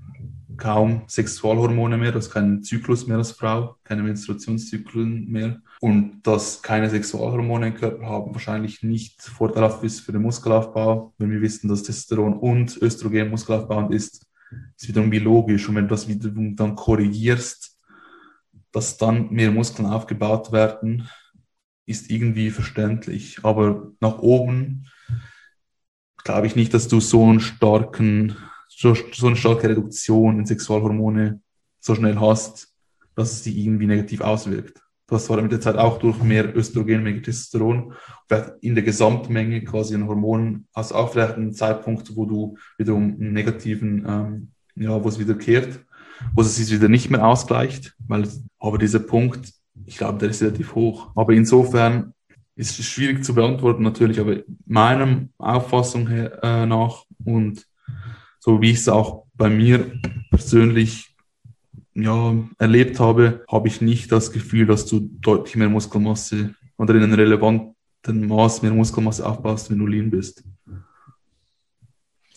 kaum Sexualhormone mehr, du hast keinen Zyklus mehr als Frau, keine Menstruationszyklen mehr. Und dass keine Sexualhormone im Körper haben, wahrscheinlich nicht vorteilhaft ist für den Muskelaufbau, wenn wir wissen, dass Testosteron und Östrogen muskelaufbauend ist, ist wiederum wie logisch. Und wenn du das wiederum dann korrigierst, dass dann mehr Muskeln aufgebaut werden, ist irgendwie verständlich. Aber nach oben glaube ich nicht, dass du so einen starken, so, so eine starke Reduktion in Sexualhormone so schnell hast, dass es sich irgendwie negativ auswirkt. Das war mit der Zeit auch durch mehr Östrogen, mehr Testosteron, vielleicht in der Gesamtmenge quasi an Hormonen, hast auch vielleicht einen Zeitpunkt, wo du wiederum einen negativen, ähm, ja, wo es wieder kehrt wo es sich wieder nicht mehr ausgleicht, weil, aber dieser Punkt, ich glaube, der ist relativ hoch. Aber insofern ist es schwierig zu beantworten natürlich, aber meiner Auffassung her, äh, nach und so wie ich es auch bei mir persönlich ja, erlebt habe, habe ich nicht das Gefühl, dass du deutlich mehr Muskelmasse oder in einem relevanten Maß mehr Muskelmasse aufbaust, wenn du lean bist.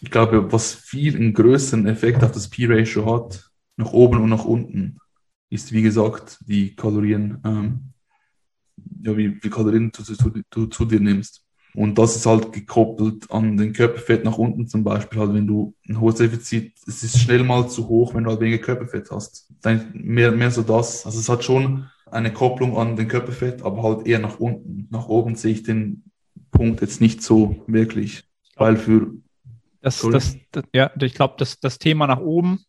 Ich glaube, was viel einen größeren Effekt auf das P-Ratio hat, nach oben und nach unten ist, wie gesagt, die Kalorien, ähm, ja, wie viel Kalorien du, du, du, zu dir nimmst. Und das ist halt gekoppelt an den Körperfett nach unten zum Beispiel. Halt, wenn du ein hohes Defizit, es ist schnell mal zu hoch, wenn du halt weniger Körperfett hast. Dann mehr, mehr so das. Also es hat schon eine Kopplung an den Körperfett, aber halt eher nach unten. Nach oben sehe ich den Punkt jetzt nicht so wirklich. Weil für das, das, das, ja, ich glaube, das, das Thema nach oben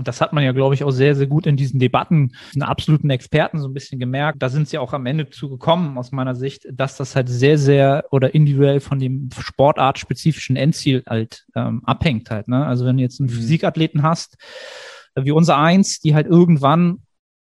und das hat man ja, glaube ich, auch sehr, sehr gut in diesen Debatten, den absoluten Experten so ein bisschen gemerkt. Da sind sie auch am Ende zu gekommen, aus meiner Sicht, dass das halt sehr, sehr oder individuell von dem sportartspezifischen Endziel halt ähm, abhängt halt. Ne? Also wenn du jetzt einen mhm. Physikathleten hast, äh, wie unser Eins, die halt irgendwann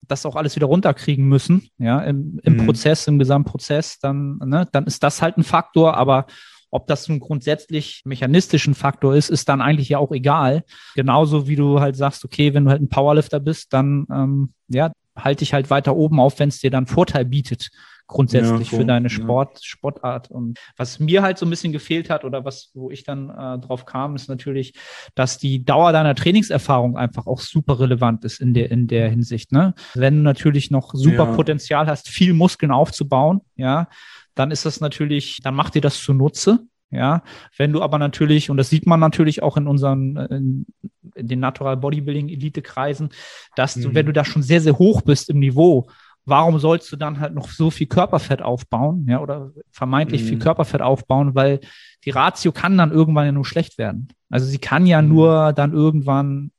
das auch alles wieder runterkriegen müssen, ja, im, im mhm. Prozess, im Gesamtprozess, dann, ne, dann ist das halt ein Faktor, aber ob das nun grundsätzlich mechanistischen Faktor ist, ist dann eigentlich ja auch egal. Genauso wie du halt sagst, okay, wenn du halt ein Powerlifter bist, dann ähm, ja, halte dich halt weiter oben auf, wenn es dir dann Vorteil bietet grundsätzlich ja, so, für deine Sport, ja. Sportart. Und was mir halt so ein bisschen gefehlt hat oder was, wo ich dann äh, drauf kam, ist natürlich, dass die Dauer deiner Trainingserfahrung einfach auch super relevant ist in der, in der Hinsicht. Ne? Wenn du natürlich noch super ja. Potenzial hast, viel Muskeln aufzubauen, ja, dann ist das natürlich, dann macht dir das zunutze. Ja, wenn du aber natürlich, und das sieht man natürlich auch in unseren, in, in den Natural Bodybuilding Elite Kreisen, dass du, mhm. wenn du da schon sehr, sehr hoch bist im Niveau, warum sollst du dann halt noch so viel Körperfett aufbauen, ja, oder vermeintlich mhm. viel Körperfett aufbauen, weil die Ratio kann dann irgendwann ja nur schlecht werden. Also sie kann ja mhm. nur dann irgendwann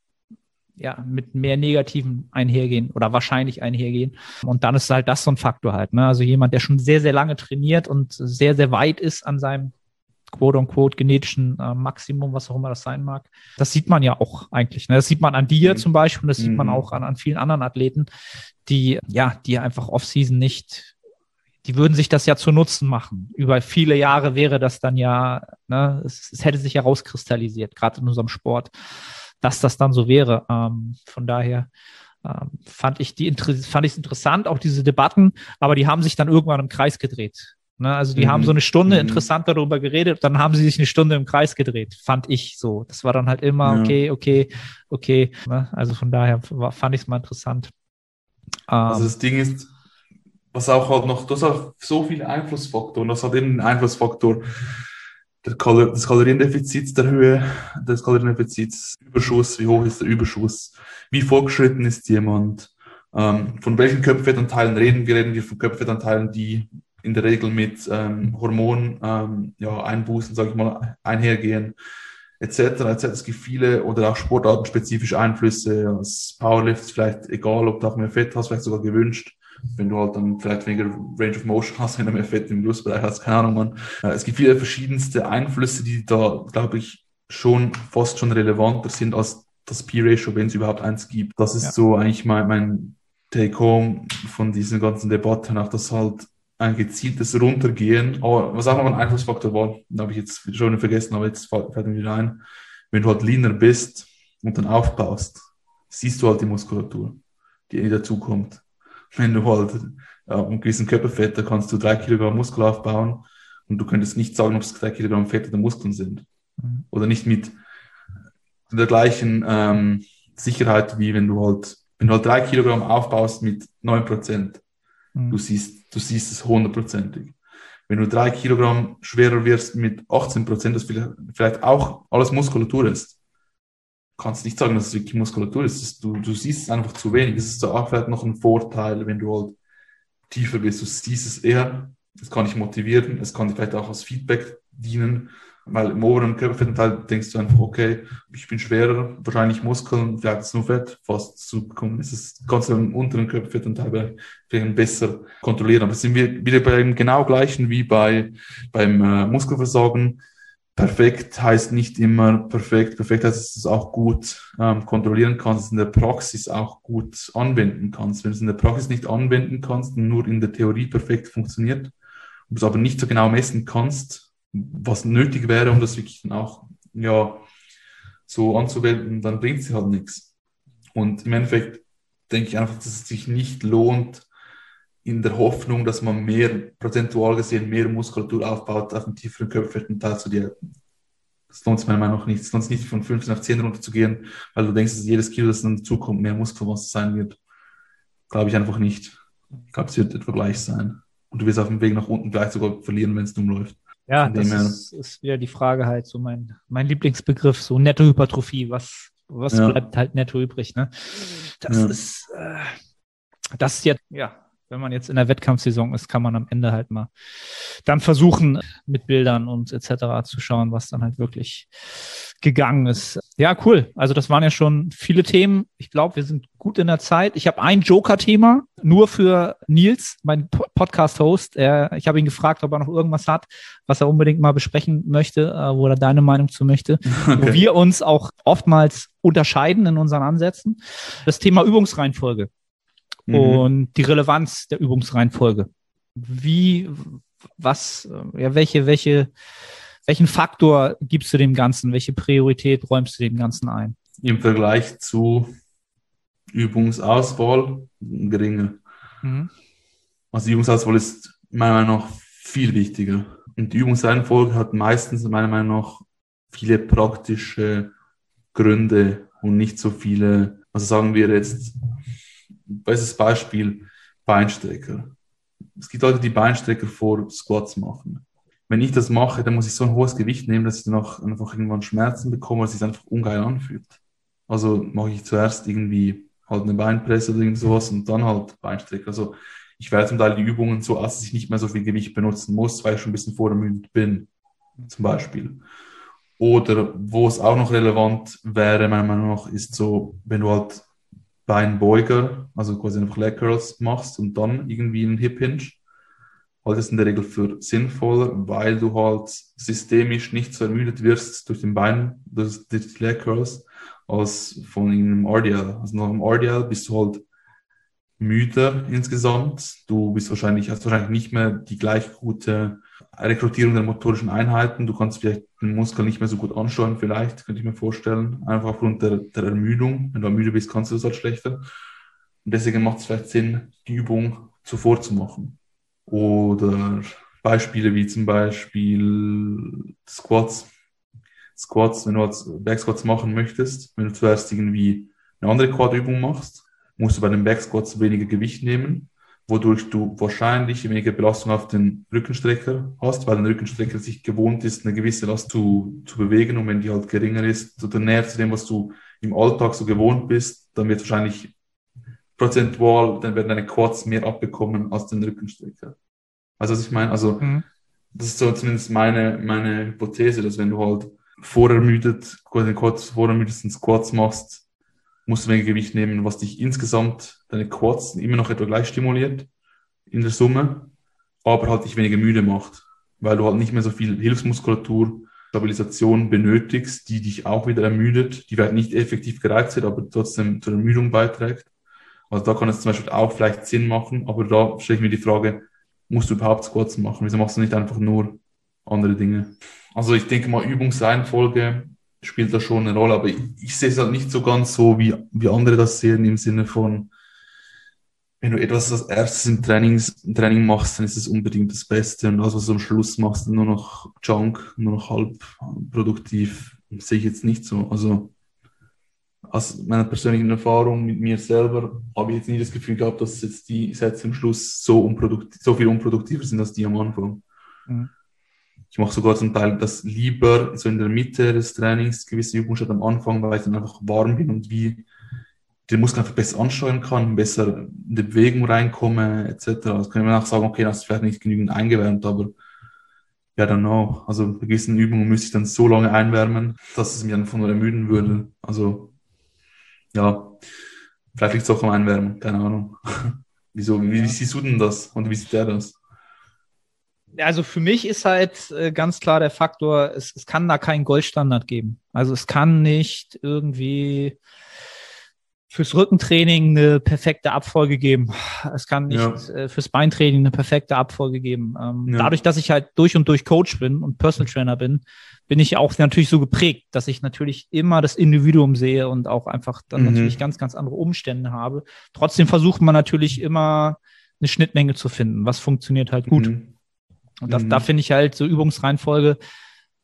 ja, mit mehr Negativen einhergehen oder wahrscheinlich einhergehen. Und dann ist halt das so ein Faktor halt. Ne? Also jemand, der schon sehr, sehr lange trainiert und sehr, sehr weit ist an seinem quote-unquote genetischen äh, Maximum, was auch immer das sein mag. Das sieht man ja auch eigentlich. Ne? Das sieht man an dir mhm. zum Beispiel und das sieht man mhm. auch an, an vielen anderen Athleten, die, ja, die einfach off-season nicht, die würden sich das ja zu Nutzen machen. Über viele Jahre wäre das dann ja, ne, es, es hätte sich herauskristallisiert, gerade in unserem Sport dass das dann so wäre. Ähm, von daher ähm, fand ich die fand ich interessant, auch diese Debatten, aber die haben sich dann irgendwann im Kreis gedreht. Ne? Also die mhm. haben so eine Stunde mhm. interessant darüber geredet, dann haben sie sich eine Stunde im Kreis gedreht, fand ich so. Das war dann halt immer, ja. okay, okay, okay. Ne? Also von daher fand ich es mal interessant. Ähm, also das Ding ist, was auch halt noch, das hat so viele Einflussfaktoren, das hat eben einen Einflussfaktor das Kaloriendefizit der Höhe des Kaloriendefizits, Überschuss, wie hoch ist der Überschuss, wie fortgeschritten ist jemand, ähm, von welchen Köpfettanteilen reden wir, reden wir von Köpfettanteilen, die in der Regel mit ähm, Hormonen ähm, ja, Einbußen, sage ich mal, einhergehen, etc. etc. Es gibt viele oder auch sportartenspezifische Einflüsse, als Powerlifts vielleicht egal, ob du auch mehr Fett hast, vielleicht sogar gewünscht wenn du halt dann vielleicht weniger Range of Motion hast, wenn du mehr Fett im Brustbereich hast, keine Ahnung, man. Es gibt viele verschiedenste Einflüsse, die da, glaube ich, schon fast schon relevanter sind als das P-Ratio, wenn es überhaupt eins gibt. Das ist ja. so eigentlich mein, mein Take-Home von diesen ganzen Debatten, auch das halt ein gezieltes Runtergehen, aber was auch noch ein Einflussfaktor war, da habe ich jetzt schon vergessen, aber jetzt fällt, fällt mir wieder ein, wenn du halt leaner bist und dann aufbaust, siehst du halt die Muskulatur, die dazukommt wenn du halt ja, einen gewissen Körperfett, da kannst du drei Kilogramm Muskel aufbauen und du könntest nicht sagen, ob es drei Kilogramm Fett oder Muskeln sind. Mhm. Oder nicht mit der gleichen ähm, Sicherheit, wie wenn du halt, wenn du halt drei Kilogramm aufbaust mit neun Prozent. Mhm. Du siehst, du siehst es hundertprozentig. Wenn du drei Kilogramm schwerer wirst mit 18 Prozent, das vielleicht auch alles Muskulatur ist, kannst nicht sagen, dass es wirklich Muskulatur ist. Du, du siehst es einfach zu wenig. Es ist auch vielleicht noch ein Vorteil, wenn du halt tiefer bist. Du siehst es eher. Es kann dich motivieren. Es kann dir vielleicht auch als Feedback dienen. Weil im oberen Körperfettanteil denkst du einfach, okay, ich bin schwerer, wahrscheinlich Muskeln, vielleicht ist es nur Fett, fast zu bekommen. Ist es kannst du im unteren Körperfettanteil vielleicht besser kontrollieren. Aber sind wir wieder bei dem genau gleichen wie bei, beim äh, Muskelversagen perfekt heißt nicht immer perfekt. Perfekt heißt, dass du es auch gut ähm, kontrollieren kannst, in der Praxis auch gut anwenden kannst. Wenn du es in der Praxis nicht anwenden kannst und nur in der Theorie perfekt funktioniert, und es aber nicht so genau messen kannst, was nötig wäre, um das wirklich dann auch ja, so anzuwenden, dann bringt es halt nichts. Und im Endeffekt denke ich einfach, dass es sich nicht lohnt, in der Hoffnung, dass man mehr prozentual gesehen mehr Muskulatur aufbaut auf dem tieferen Körperfettanteil zu dir. Das lohnt sich meiner Meinung nach nicht. Es lohnt sich nicht von 15 auf 10 runterzugehen, weil du denkst, dass jedes Kilo, das dann dazukommt, mehr Muskelmasse sein wird. Glaube ich einfach nicht. Ich glaube, es wird etwa gleich sein. Und du wirst auf dem Weg nach unten gleich sogar verlieren, wenn es dumm läuft. Ja, das ist, ist, wieder die Frage halt, so mein, mein Lieblingsbegriff, so Nettohypertrophie. Was, was ja. bleibt halt netto übrig, ne? Das ja. ist, äh, das ist jetzt, ja, wenn man jetzt in der Wettkampfsaison ist, kann man am Ende halt mal dann versuchen, mit Bildern und etc. zu schauen, was dann halt wirklich gegangen ist. Ja, cool. Also das waren ja schon viele Themen. Ich glaube, wir sind gut in der Zeit. Ich habe ein Joker-Thema nur für Nils, mein Podcast-Host. Ich habe ihn gefragt, ob er noch irgendwas hat, was er unbedingt mal besprechen möchte, äh, wo er deine Meinung zu möchte. Okay. Wo wir uns auch oftmals unterscheiden in unseren Ansätzen. Das Thema Übungsreihenfolge mhm. und die Relevanz der Übungsreihenfolge. Wie, was, ja, welche, welche, welchen Faktor gibst du dem Ganzen? Welche Priorität räumst du dem Ganzen ein? Im Vergleich zu Übungsauswahl geringer. Mhm. Also die Übungsauswahl ist meiner Meinung nach viel wichtiger. Und die Übungsreihenfolge hat meistens meiner Meinung nach viele praktische Gründe und nicht so viele, also sagen wir jetzt bestes Beispiel, Beinstrecker. Es gibt Leute, die Beinstrecker vor Squats machen. Wenn ich das mache, dann muss ich so ein hohes Gewicht nehmen, dass ich danach einfach irgendwann Schmerzen bekomme, weil es sich einfach ungeil anfühlt. Also mache ich zuerst irgendwie halt eine Beinpresse oder irgend sowas und dann halt Beinstrecker. Also ich werde zum Teil die Übungen so, dass ich nicht mehr so viel Gewicht benutzen muss, weil ich schon ein bisschen vorermüdet bin, zum Beispiel. Oder wo es auch noch relevant wäre, meiner Meinung nach, ist so, wenn du halt Beinbeuger, also quasi einfach Leg Curls machst und dann irgendwie einen Hip Hinge, halte es in der Regel für sinnvoller, weil du halt systemisch nicht so ermüdet wirst durch den Bein, durch die Leg Curls, als von einem RDL. Also nach einem RDL bist du halt müder insgesamt. Du bist wahrscheinlich, hast wahrscheinlich nicht mehr die gleich gute Rekrutierung der motorischen Einheiten. Du kannst vielleicht den Muskel nicht mehr so gut ansteuern, vielleicht, könnte ich mir vorstellen. Einfach aufgrund der, der Ermüdung. Wenn du müde bist, kannst du das halt schlechter. Und deswegen macht es vielleicht Sinn, die Übung zuvor zu machen. Oder Beispiele wie zum Beispiel Squats. Squats, wenn du als Back Squats machen möchtest, wenn du zuerst irgendwie eine andere Quad-Übung machst, musst du bei den Back Squats weniger Gewicht nehmen, wodurch du wahrscheinlich weniger Belastung auf den Rückenstrecker hast, weil der Rückenstrecker sich gewohnt ist, eine gewisse Last zu, zu bewegen und wenn die halt geringer ist oder näher zu dem, was du im Alltag so gewohnt bist, dann wird wahrscheinlich prozentual, dann werden deine Quads mehr abbekommen als den Rückenstrecker. Also was ich meine, also mhm. das ist so zumindest meine, meine Hypothese, dass wenn du halt vorermüdet, quasi Quads vorermüdet Squats machst, musst du weniger Gewicht nehmen, was dich insgesamt deine Quads immer noch etwa gleich stimuliert in der Summe, aber halt dich weniger müde macht, weil du halt nicht mehr so viel Hilfsmuskulatur, Stabilisation benötigst, die dich auch wieder ermüdet, die vielleicht nicht effektiv gereizt wird, aber trotzdem zur Ermüdung beiträgt. Also da kann es zum Beispiel auch vielleicht Sinn machen, aber da stelle ich mir die Frage, musst du überhaupt Squats machen? Wieso machst du nicht einfach nur andere Dinge? Also ich denke mal, Übungsreihenfolge spielt da schon eine Rolle, aber ich, ich sehe es halt nicht so ganz so, wie, wie andere das sehen, im Sinne von, wenn du etwas als erstes im, Trainings, im Training machst, dann ist es unbedingt das Beste und das, was du am Schluss machst, nur noch Junk, nur noch halb produktiv, sehe ich jetzt nicht so. Also aus meiner persönlichen Erfahrung mit mir selber habe ich jetzt nie das Gefühl gehabt, dass jetzt die Sätze am Schluss so, unproduktiv, so viel unproduktiver sind als die am Anfang. Mhm. Ich mache sogar zum Teil das lieber so in der Mitte des Trainings, gewisse Übungen statt am Anfang, weil ich dann einfach warm bin und wie den Muskel einfach besser ansteuern kann, besser in die Bewegung reinkomme, etc. Also kann man auch sagen, okay, das ist vielleicht nicht genügend eingewärmt, aber ja, dann auch. Also bei gewissen Übungen müsste ich dann so lange einwärmen, dass es mich einfach nur ermüden würde. Also ja, vielleicht liegt es auch am Einwärmen, keine Ahnung. Wieso, wie, wie siehst du denn das und wie sieht der das? Also für mich ist halt äh, ganz klar der Faktor, es, es kann da keinen Goldstandard geben. Also es kann nicht irgendwie fürs Rückentraining eine perfekte Abfolge geben. Es kann nicht ja. äh, fürs Beintraining eine perfekte Abfolge geben. Ähm, ja. Dadurch, dass ich halt durch und durch Coach bin und Personal Trainer bin, bin ich auch natürlich so geprägt, dass ich natürlich immer das Individuum sehe und auch einfach dann mhm. natürlich ganz, ganz andere Umstände habe. Trotzdem versucht man natürlich immer eine Schnittmenge zu finden. Was funktioniert halt gut. Mhm. Und das, mhm. da finde ich halt so Übungsreihenfolge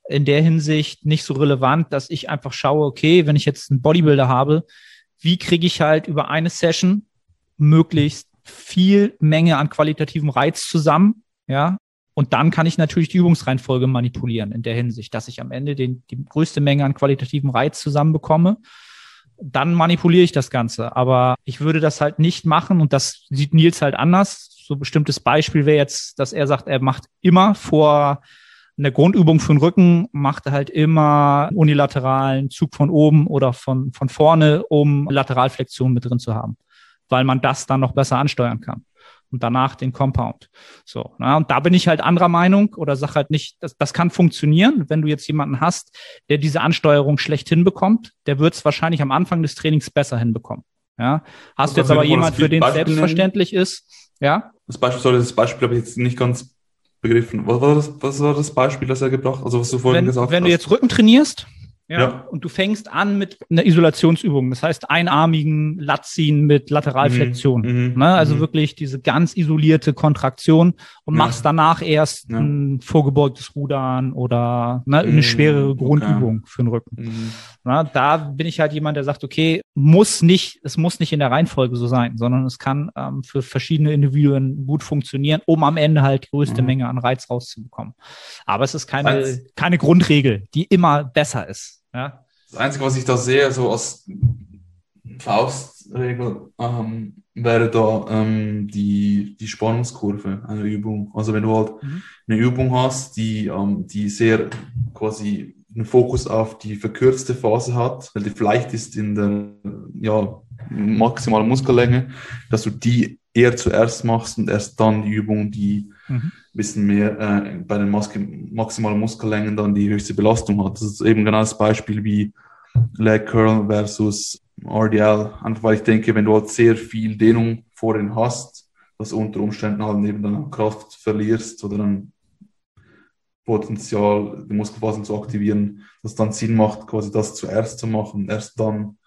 in der Hinsicht nicht so relevant, dass ich einfach schaue, okay, wenn ich jetzt einen Bodybuilder habe, wie kriege ich halt über eine Session möglichst viel Menge an qualitativen Reiz zusammen, ja, und dann kann ich natürlich die Übungsreihenfolge manipulieren in der Hinsicht, dass ich am Ende den, die größte Menge an qualitativen Reiz zusammenbekomme. Dann manipuliere ich das Ganze. Aber ich würde das halt nicht machen und das sieht Nils halt anders so ein bestimmtes Beispiel wäre jetzt, dass er sagt, er macht immer vor einer Grundübung für den Rücken, macht er halt immer unilateralen Zug von oben oder von, von vorne, um Lateralflexion mit drin zu haben, weil man das dann noch besser ansteuern kann. Und danach den Compound. So, na, und da bin ich halt anderer Meinung oder sag halt nicht, das, das kann funktionieren, wenn du jetzt jemanden hast, der diese Ansteuerung schlecht hinbekommt, der wird es wahrscheinlich am Anfang des Trainings besser hinbekommen. Ja, hast du jetzt aber jemand, für den es selbstverständlich ist, ja? Das Beispiel, sorry, das Beispiel habe ich jetzt nicht ganz begriffen. Was war das, was war das Beispiel, das er gebracht Also was du vorhin wenn, gesagt wenn hast? Wenn du jetzt Rücken trainierst, ja. ja. Und du fängst an mit einer Isolationsübung, das heißt einarmigen Latziehen mit Lateralflexion. Mhm. mhm. Ne? Also mhm. wirklich diese ganz isolierte Kontraktion und ja. machst danach erst ja. ein vorgebeugtes Rudern oder ne, eine mhm. schwerere Grundübung okay. für den Rücken. Mhm. Na, da bin ich halt jemand, der sagt, okay, muss nicht, es muss nicht in der Reihenfolge so sein, sondern es kann ähm, für verschiedene Individuen gut funktionieren, um am Ende halt die größte mhm. Menge an Reiz rauszubekommen. Aber es ist keine, keine Grundregel, die immer besser ist. Ja. Das Einzige, was ich da sehe, so als Faustregel, ähm, wäre da ähm, die, die Spannungskurve einer Übung. Also wenn du halt mhm. eine Übung hast, die, ähm, die sehr quasi einen Fokus auf die verkürzte Phase hat, weil die vielleicht ist in der ja, maximalen Muskellänge, dass du die eher zuerst machst und erst dann die Übung, die mhm. bisschen mehr äh, bei den Mas maximalen Muskellängen dann die höchste Belastung hat. Das ist eben genau das Beispiel wie Leg Curl versus RDL. Einfach weil ich denke, wenn du halt sehr viel Dehnung vorhin hast, dass unter Umständen halt eben dann Kraft verlierst oder dann Potenzial, die Muskelfasern zu aktivieren, dass dann Sinn macht, quasi das zuerst zu machen, erst dann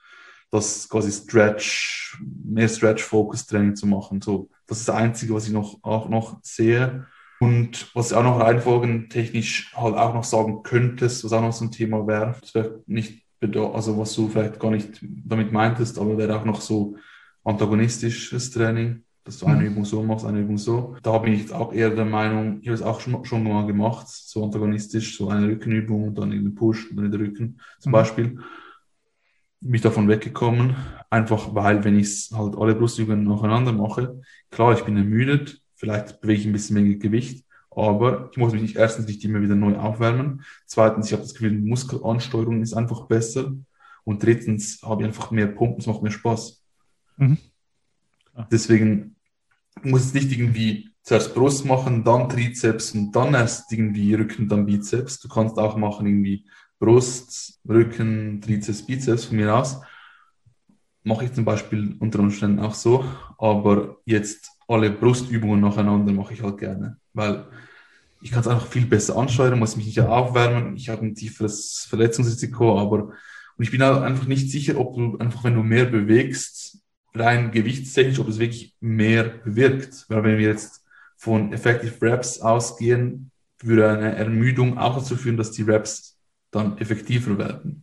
das quasi Stretch, mehr Stretch-Focus-Training zu machen. So, das ist das Einzige, was ich noch, auch noch sehe. Und was ich auch noch reinfolgen technisch halt auch noch sagen könntest, was auch noch so ein Thema wäre, nicht, also was du vielleicht gar nicht damit meintest, aber wäre auch noch so antagonistisches Training dass du eine mhm. Übung so machst, eine Übung so. Da bin ich jetzt auch eher der Meinung, ich habe es auch schon, schon mal gemacht, so antagonistisch, so eine Rückenübung und dann irgendwie Push und dann wieder Rücken zum mhm. Beispiel. Bin ich davon weggekommen, einfach weil, wenn ich halt alle Brustübungen nacheinander mache, klar, ich bin ermüdet, vielleicht bewege ich ein bisschen mehr Gewicht, aber ich muss mich nicht, erstens nicht immer wieder neu aufwärmen. Zweitens, ich habe das Gefühl, die Muskelansteuerung ist einfach besser. Und drittens habe ich einfach mehr Pumpen, es macht mehr Spaß. Mhm. Deswegen muss es nicht irgendwie zuerst Brust machen, dann Trizeps und dann erst irgendwie Rücken, dann Bizeps. Du kannst auch machen irgendwie Brust, Rücken, Trizeps, Bizeps von mir aus. Mache ich zum Beispiel unter Umständen auch so, aber jetzt alle Brustübungen nacheinander mache ich halt gerne, weil ich kann es einfach viel besser ansteuern, muss mich nicht aufwärmen, ich habe ein tieferes Verletzungsrisiko, aber und ich bin auch einfach nicht sicher, ob du einfach, wenn du mehr bewegst, rein gewichtstechnisch, ob es wirklich mehr bewirkt. Weil wenn wir jetzt von Effective Reps ausgehen, würde eine Ermüdung auch dazu führen, dass die Reps dann effektiver werden.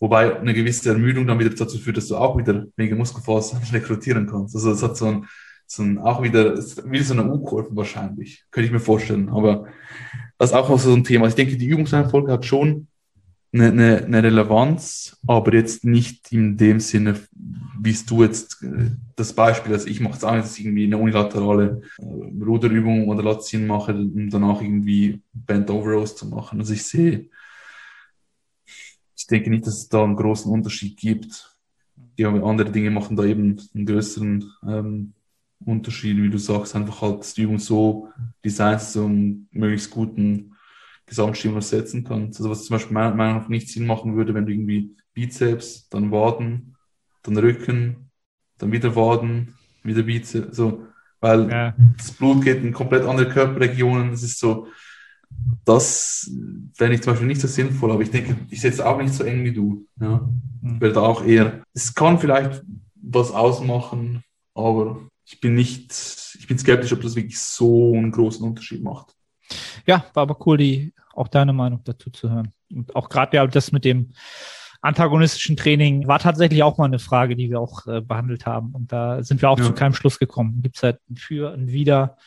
Wobei eine gewisse Ermüdung dann wieder dazu führt, dass du auch wieder weniger Muskelfasern rekrutieren kannst. Also es hat so ein, so ein auch wieder, wie so eine U-Kurve wahrscheinlich, könnte ich mir vorstellen. Aber das ist auch so ein Thema. Ich denke, die Übungsreihenfolge hat schon eine, eine, eine Relevanz, aber jetzt nicht in dem Sinne, wie du jetzt äh, das Beispiel, also ich mache es auch jetzt irgendwie eine unilaterale äh, Ruderübung oder Latziehen mache, um danach irgendwie Bent Over Rows zu machen. Also ich sehe, ich denke nicht, dass es da einen großen Unterschied gibt. Die andere Dinge machen da eben einen größeren ähm, Unterschied, wie du sagst, einfach halt die Übung so designt, um möglichst guten Gesamtstimulus setzen kannst. Also was zum Beispiel meiner Meinung nach nicht Sinn machen würde, wenn du irgendwie Bizeps, dann Waden, dann Rücken, dann wieder Waden, wieder Bizeps, so, weil ja. das Blut geht in komplett andere Körperregionen. Das ist so, das wäre ich zum Beispiel nicht so sinnvoll, aber ich denke, ich setze auch nicht so eng wie du. Ja. Ich werde auch eher, es kann vielleicht was ausmachen, aber ich bin nicht, ich bin skeptisch, ob das wirklich so einen großen Unterschied macht. Ja, war aber cool, die, auch deine Meinung dazu zu hören. Und auch gerade ja das mit dem antagonistischen Training war tatsächlich auch mal eine Frage, die wir auch äh, behandelt haben. Und da sind wir auch ja. zu keinem Schluss gekommen. Gibt es halt ein Für, ein Wider.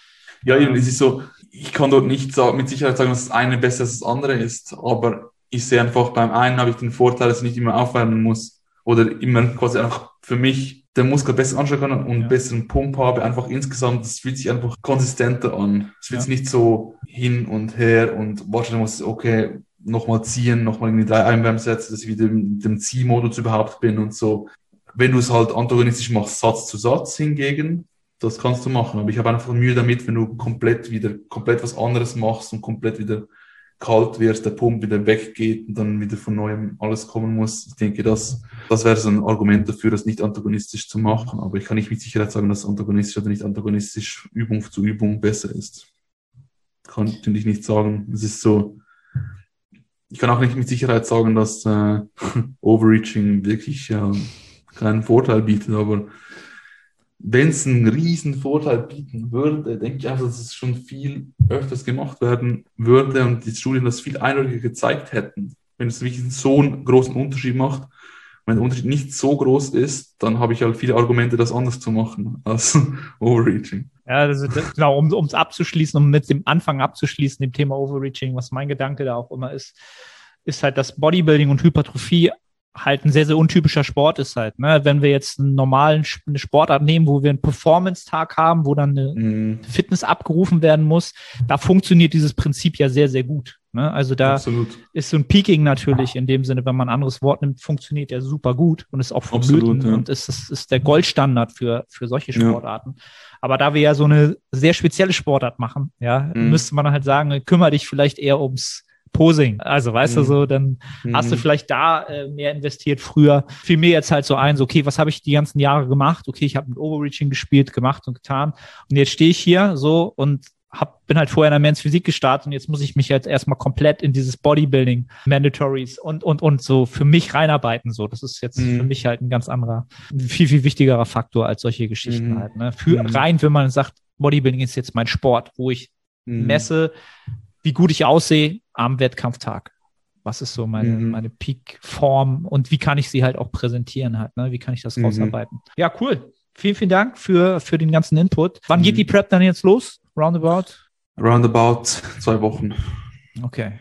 Ja, eben, es ist so, ich kann dort nicht mit Sicherheit sagen, dass das eine besser als das andere ist, aber ich sehe einfach, beim einen habe ich den Vorteil, dass ich nicht immer aufwärmen muss oder immer quasi einfach für mich den Muskel besser anschauen kann und ja. besseren Pump habe, einfach insgesamt, das fühlt sich einfach konsistenter an. Es fühlt ja. sich nicht so hin und her und warten muss, okay, nochmal ziehen, nochmal irgendwie drei Einwärmsätze, dass ich wieder in dem Ziehmodus überhaupt bin und so. Wenn du es halt antagonistisch machst, Satz zu Satz hingegen, das kannst du machen. Aber ich habe einfach Mühe damit, wenn du komplett wieder, komplett was anderes machst und komplett wieder kalt wird, der Pump wieder weggeht und dann wieder von neuem alles kommen muss. Ich denke, das, das wäre so ein Argument dafür, das nicht antagonistisch zu machen. Aber ich kann nicht mit Sicherheit sagen, dass antagonistisch oder nicht antagonistisch Übung zu Übung besser ist. Kann ich nicht sagen. Es ist so, ich kann auch nicht mit Sicherheit sagen, dass äh, Overreaching wirklich äh, keinen Vorteil bietet, aber wenn es einen riesen Vorteil bieten würde, denke ich einfach, dass es schon viel öfters gemacht werden würde und die Studien das viel eindeutiger gezeigt hätten. Wenn es wirklich so einen großen Unterschied macht, wenn der Unterschied nicht so groß ist, dann habe ich halt viele Argumente, das anders zu machen als Overreaching. Ja, das ist, genau, um es abzuschließen, um mit dem Anfang abzuschließen, dem Thema Overreaching, was mein Gedanke da auch immer ist, ist halt, dass Bodybuilding und Hypertrophie halt ein sehr, sehr untypischer Sport ist halt. Ne? Wenn wir jetzt einen normalen eine Sportart nehmen, wo wir einen Performance-Tag haben, wo dann eine mhm. Fitness abgerufen werden muss, da funktioniert dieses Prinzip ja sehr, sehr gut. Ne? Also da Absolut. ist so ein Peaking natürlich in dem Sinne, wenn man ein anderes Wort nimmt, funktioniert der super gut und ist auch vonnöten ja. und ist, ist, ist der Goldstandard für, für solche Sportarten. Ja. Aber da wir ja so eine sehr spezielle Sportart machen, ja, mhm. müsste man halt sagen, kümmere dich vielleicht eher ums Posing. Also weißt mhm. du so, dann mhm. hast du vielleicht da äh, mehr investiert früher. Fiel mir jetzt halt so ein, so okay, was habe ich die ganzen Jahre gemacht? Okay, ich habe mit Overreaching gespielt, gemacht und getan. Und jetzt stehe ich hier so und hab, bin halt vorher in der Men's Physik gestartet und jetzt muss ich mich jetzt erstmal komplett in dieses Bodybuilding Mandatories und, und, und so für mich reinarbeiten. So, das ist jetzt mhm. für mich halt ein ganz anderer, viel, viel wichtigerer Faktor als solche Geschichten mhm. halt. Ne? Für mhm. rein, wenn man sagt, Bodybuilding ist jetzt mein Sport, wo ich mhm. messe, wie gut ich aussehe am Wettkampftag. Was ist so meine, mhm. meine Peak-Form und wie kann ich sie halt auch präsentieren halt, ne? Wie kann ich das mhm. rausarbeiten? Ja, cool. Vielen, vielen Dank für, für den ganzen Input. Wann geht die Prep dann jetzt los? Roundabout? Roundabout zwei Wochen. Okay.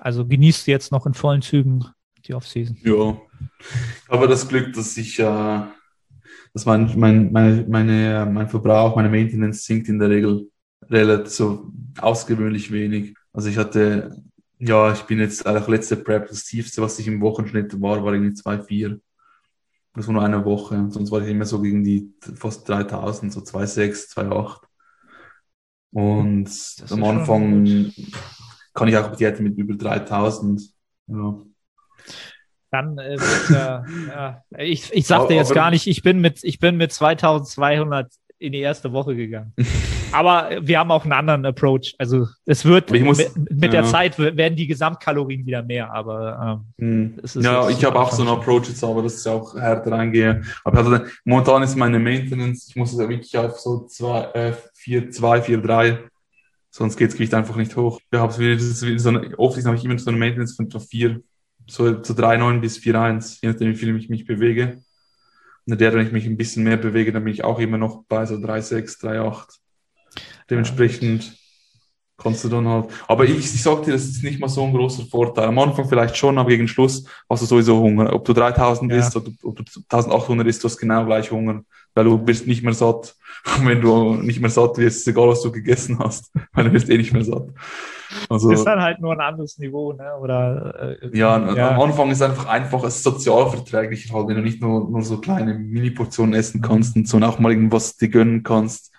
Also genießt jetzt noch in vollen Zügen die Offseason. Ja. Ich habe das Glück, dass ich, äh, dass mein, mein, meine, meine, mein Verbrauch, meine Maintenance sinkt in der Regel relativ so ausgewöhnlich wenig. Also ich hatte, ja, ich bin jetzt eigentlich letzte Prep, das tiefste, was ich im Wochenschnitt war, war irgendwie 2,4. Das war nur eine Woche. Sonst war ich immer so gegen die fast 3000, so 2,6, 2,8. Und am Anfang kann ich auch Diäten mit über 3000. Ja. Dann äh, wird, äh, ja, ich, ich sagte jetzt gar nicht, ich bin mit, ich bin mit 2200 in die erste Woche gegangen. Aber wir haben auch einen anderen Approach. Also es wird muss, mit, mit ja. der Zeit werden die Gesamtkalorien wieder mehr, aber ähm, hm. ja, ich habe auch so einen Approach jetzt, aber das ist auch härter reingehe. Aber also, momentan ist meine Maintenance, ich muss es ja wirklich auf so 2, äh, 4, 2, 4, 3, sonst geht das Gewicht einfach nicht hoch. Ich habe so eine, oft habe ich immer so eine Maintenance von 4, so, so 3,9 bis 4,1, je nachdem, wie viel ich mich bewege. Und der, wenn ich mich ein bisschen mehr bewege, dann bin ich auch immer noch bei so 3,6, 3,8. Dementsprechend kannst du dann halt. Aber ich, ich sag dir, das ist nicht mal so ein großer Vorteil. Am Anfang vielleicht schon, aber gegen Schluss hast du sowieso Hunger. Ob du 3000 ja. isst oder ob du 1800 isst, du hast genau gleich Hunger. Weil du bist nicht mehr satt. Und wenn du nicht mehr satt wirst, ist egal, was du gegessen hast. Weil du bist eh nicht mehr satt. Also, ist dann halt nur ein anderes Niveau, ne? Oder, äh, ja, ja, am Anfang ist einfach einfach, es ist sozialverträglich halt, wenn du nicht nur, nur so kleine Mini-Portionen essen kannst und so auch mal irgendwas dir gönnen kannst.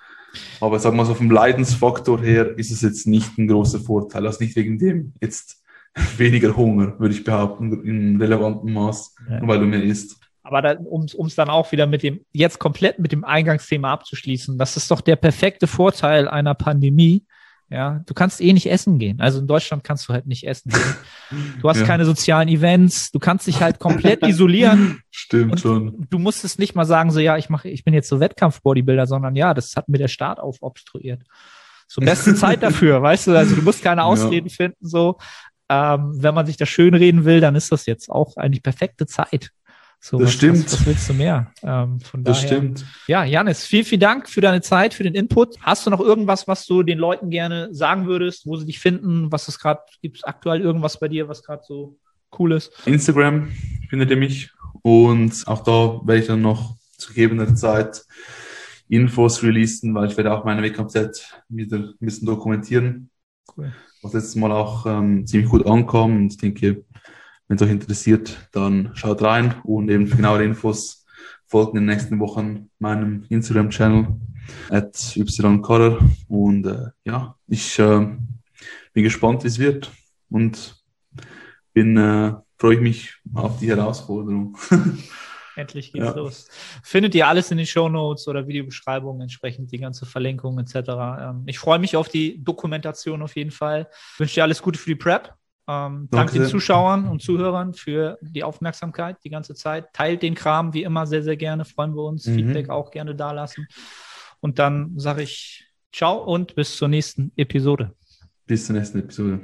Aber sag mal so vom Leidensfaktor her ist es jetzt nicht ein großer Vorteil. Also nicht wegen dem jetzt weniger Hunger, würde ich behaupten, in relevantem Maß, ja. weil du mehr isst. Aber um es dann auch wieder mit dem, jetzt komplett mit dem Eingangsthema abzuschließen, das ist doch der perfekte Vorteil einer Pandemie, ja, du kannst eh nicht essen gehen. Also in Deutschland kannst du halt nicht essen gehen. Du hast ja. keine sozialen Events. Du kannst dich halt komplett isolieren. Stimmt schon. Du musst es nicht mal sagen, so ja, ich mache, ich bin jetzt so Wettkampf-Bodybuilder, sondern ja, das hat mir der Staat aufobstruiert. So beste Zeit dafür, weißt du? Also du musst keine Ausreden ja. finden. So, ähm, wenn man sich das schön reden will, dann ist das jetzt auch eigentlich perfekte Zeit. So, das was, stimmt. Was, was, willst du mehr? Ähm, von das daher, stimmt. Ja, Janis, vielen, vielen Dank für deine Zeit, für den Input. Hast du noch irgendwas, was du den Leuten gerne sagen würdest, wo sie dich finden? Was ist gerade, gibt es aktuell irgendwas bei dir, was gerade so cool ist? Instagram findet ihr mich und auch da werde ich dann noch zu gegebener Zeit Infos releasen, weil ich werde auch meine Wettkampfzeit wieder ein bisschen dokumentieren. Cool. Was letztes Mal auch ähm, ziemlich gut ankommt und ich denke, wenn es euch interessiert, dann schaut rein und eben für genauere Infos folgt in den nächsten Wochen meinem Instagram-Channel at ycorrer und äh, ja, ich äh, bin gespannt, wie es wird und bin äh, freue ich mich auf die Herausforderung. Endlich geht's ja. los. Findet ihr alles in den Show Notes oder Videobeschreibungen entsprechend die ganze Verlinkung etc. Ähm, ich freue mich auf die Dokumentation auf jeden Fall. Ich wünsche dir alles Gute für die Prep ähm, danke den Zuschauern und Zuhörern für die Aufmerksamkeit die ganze Zeit. Teilt den Kram wie immer sehr, sehr gerne. Freuen wir uns. Mhm. Feedback auch gerne dalassen. Und dann sage ich ciao und bis zur nächsten Episode. Bis zur nächsten Episode.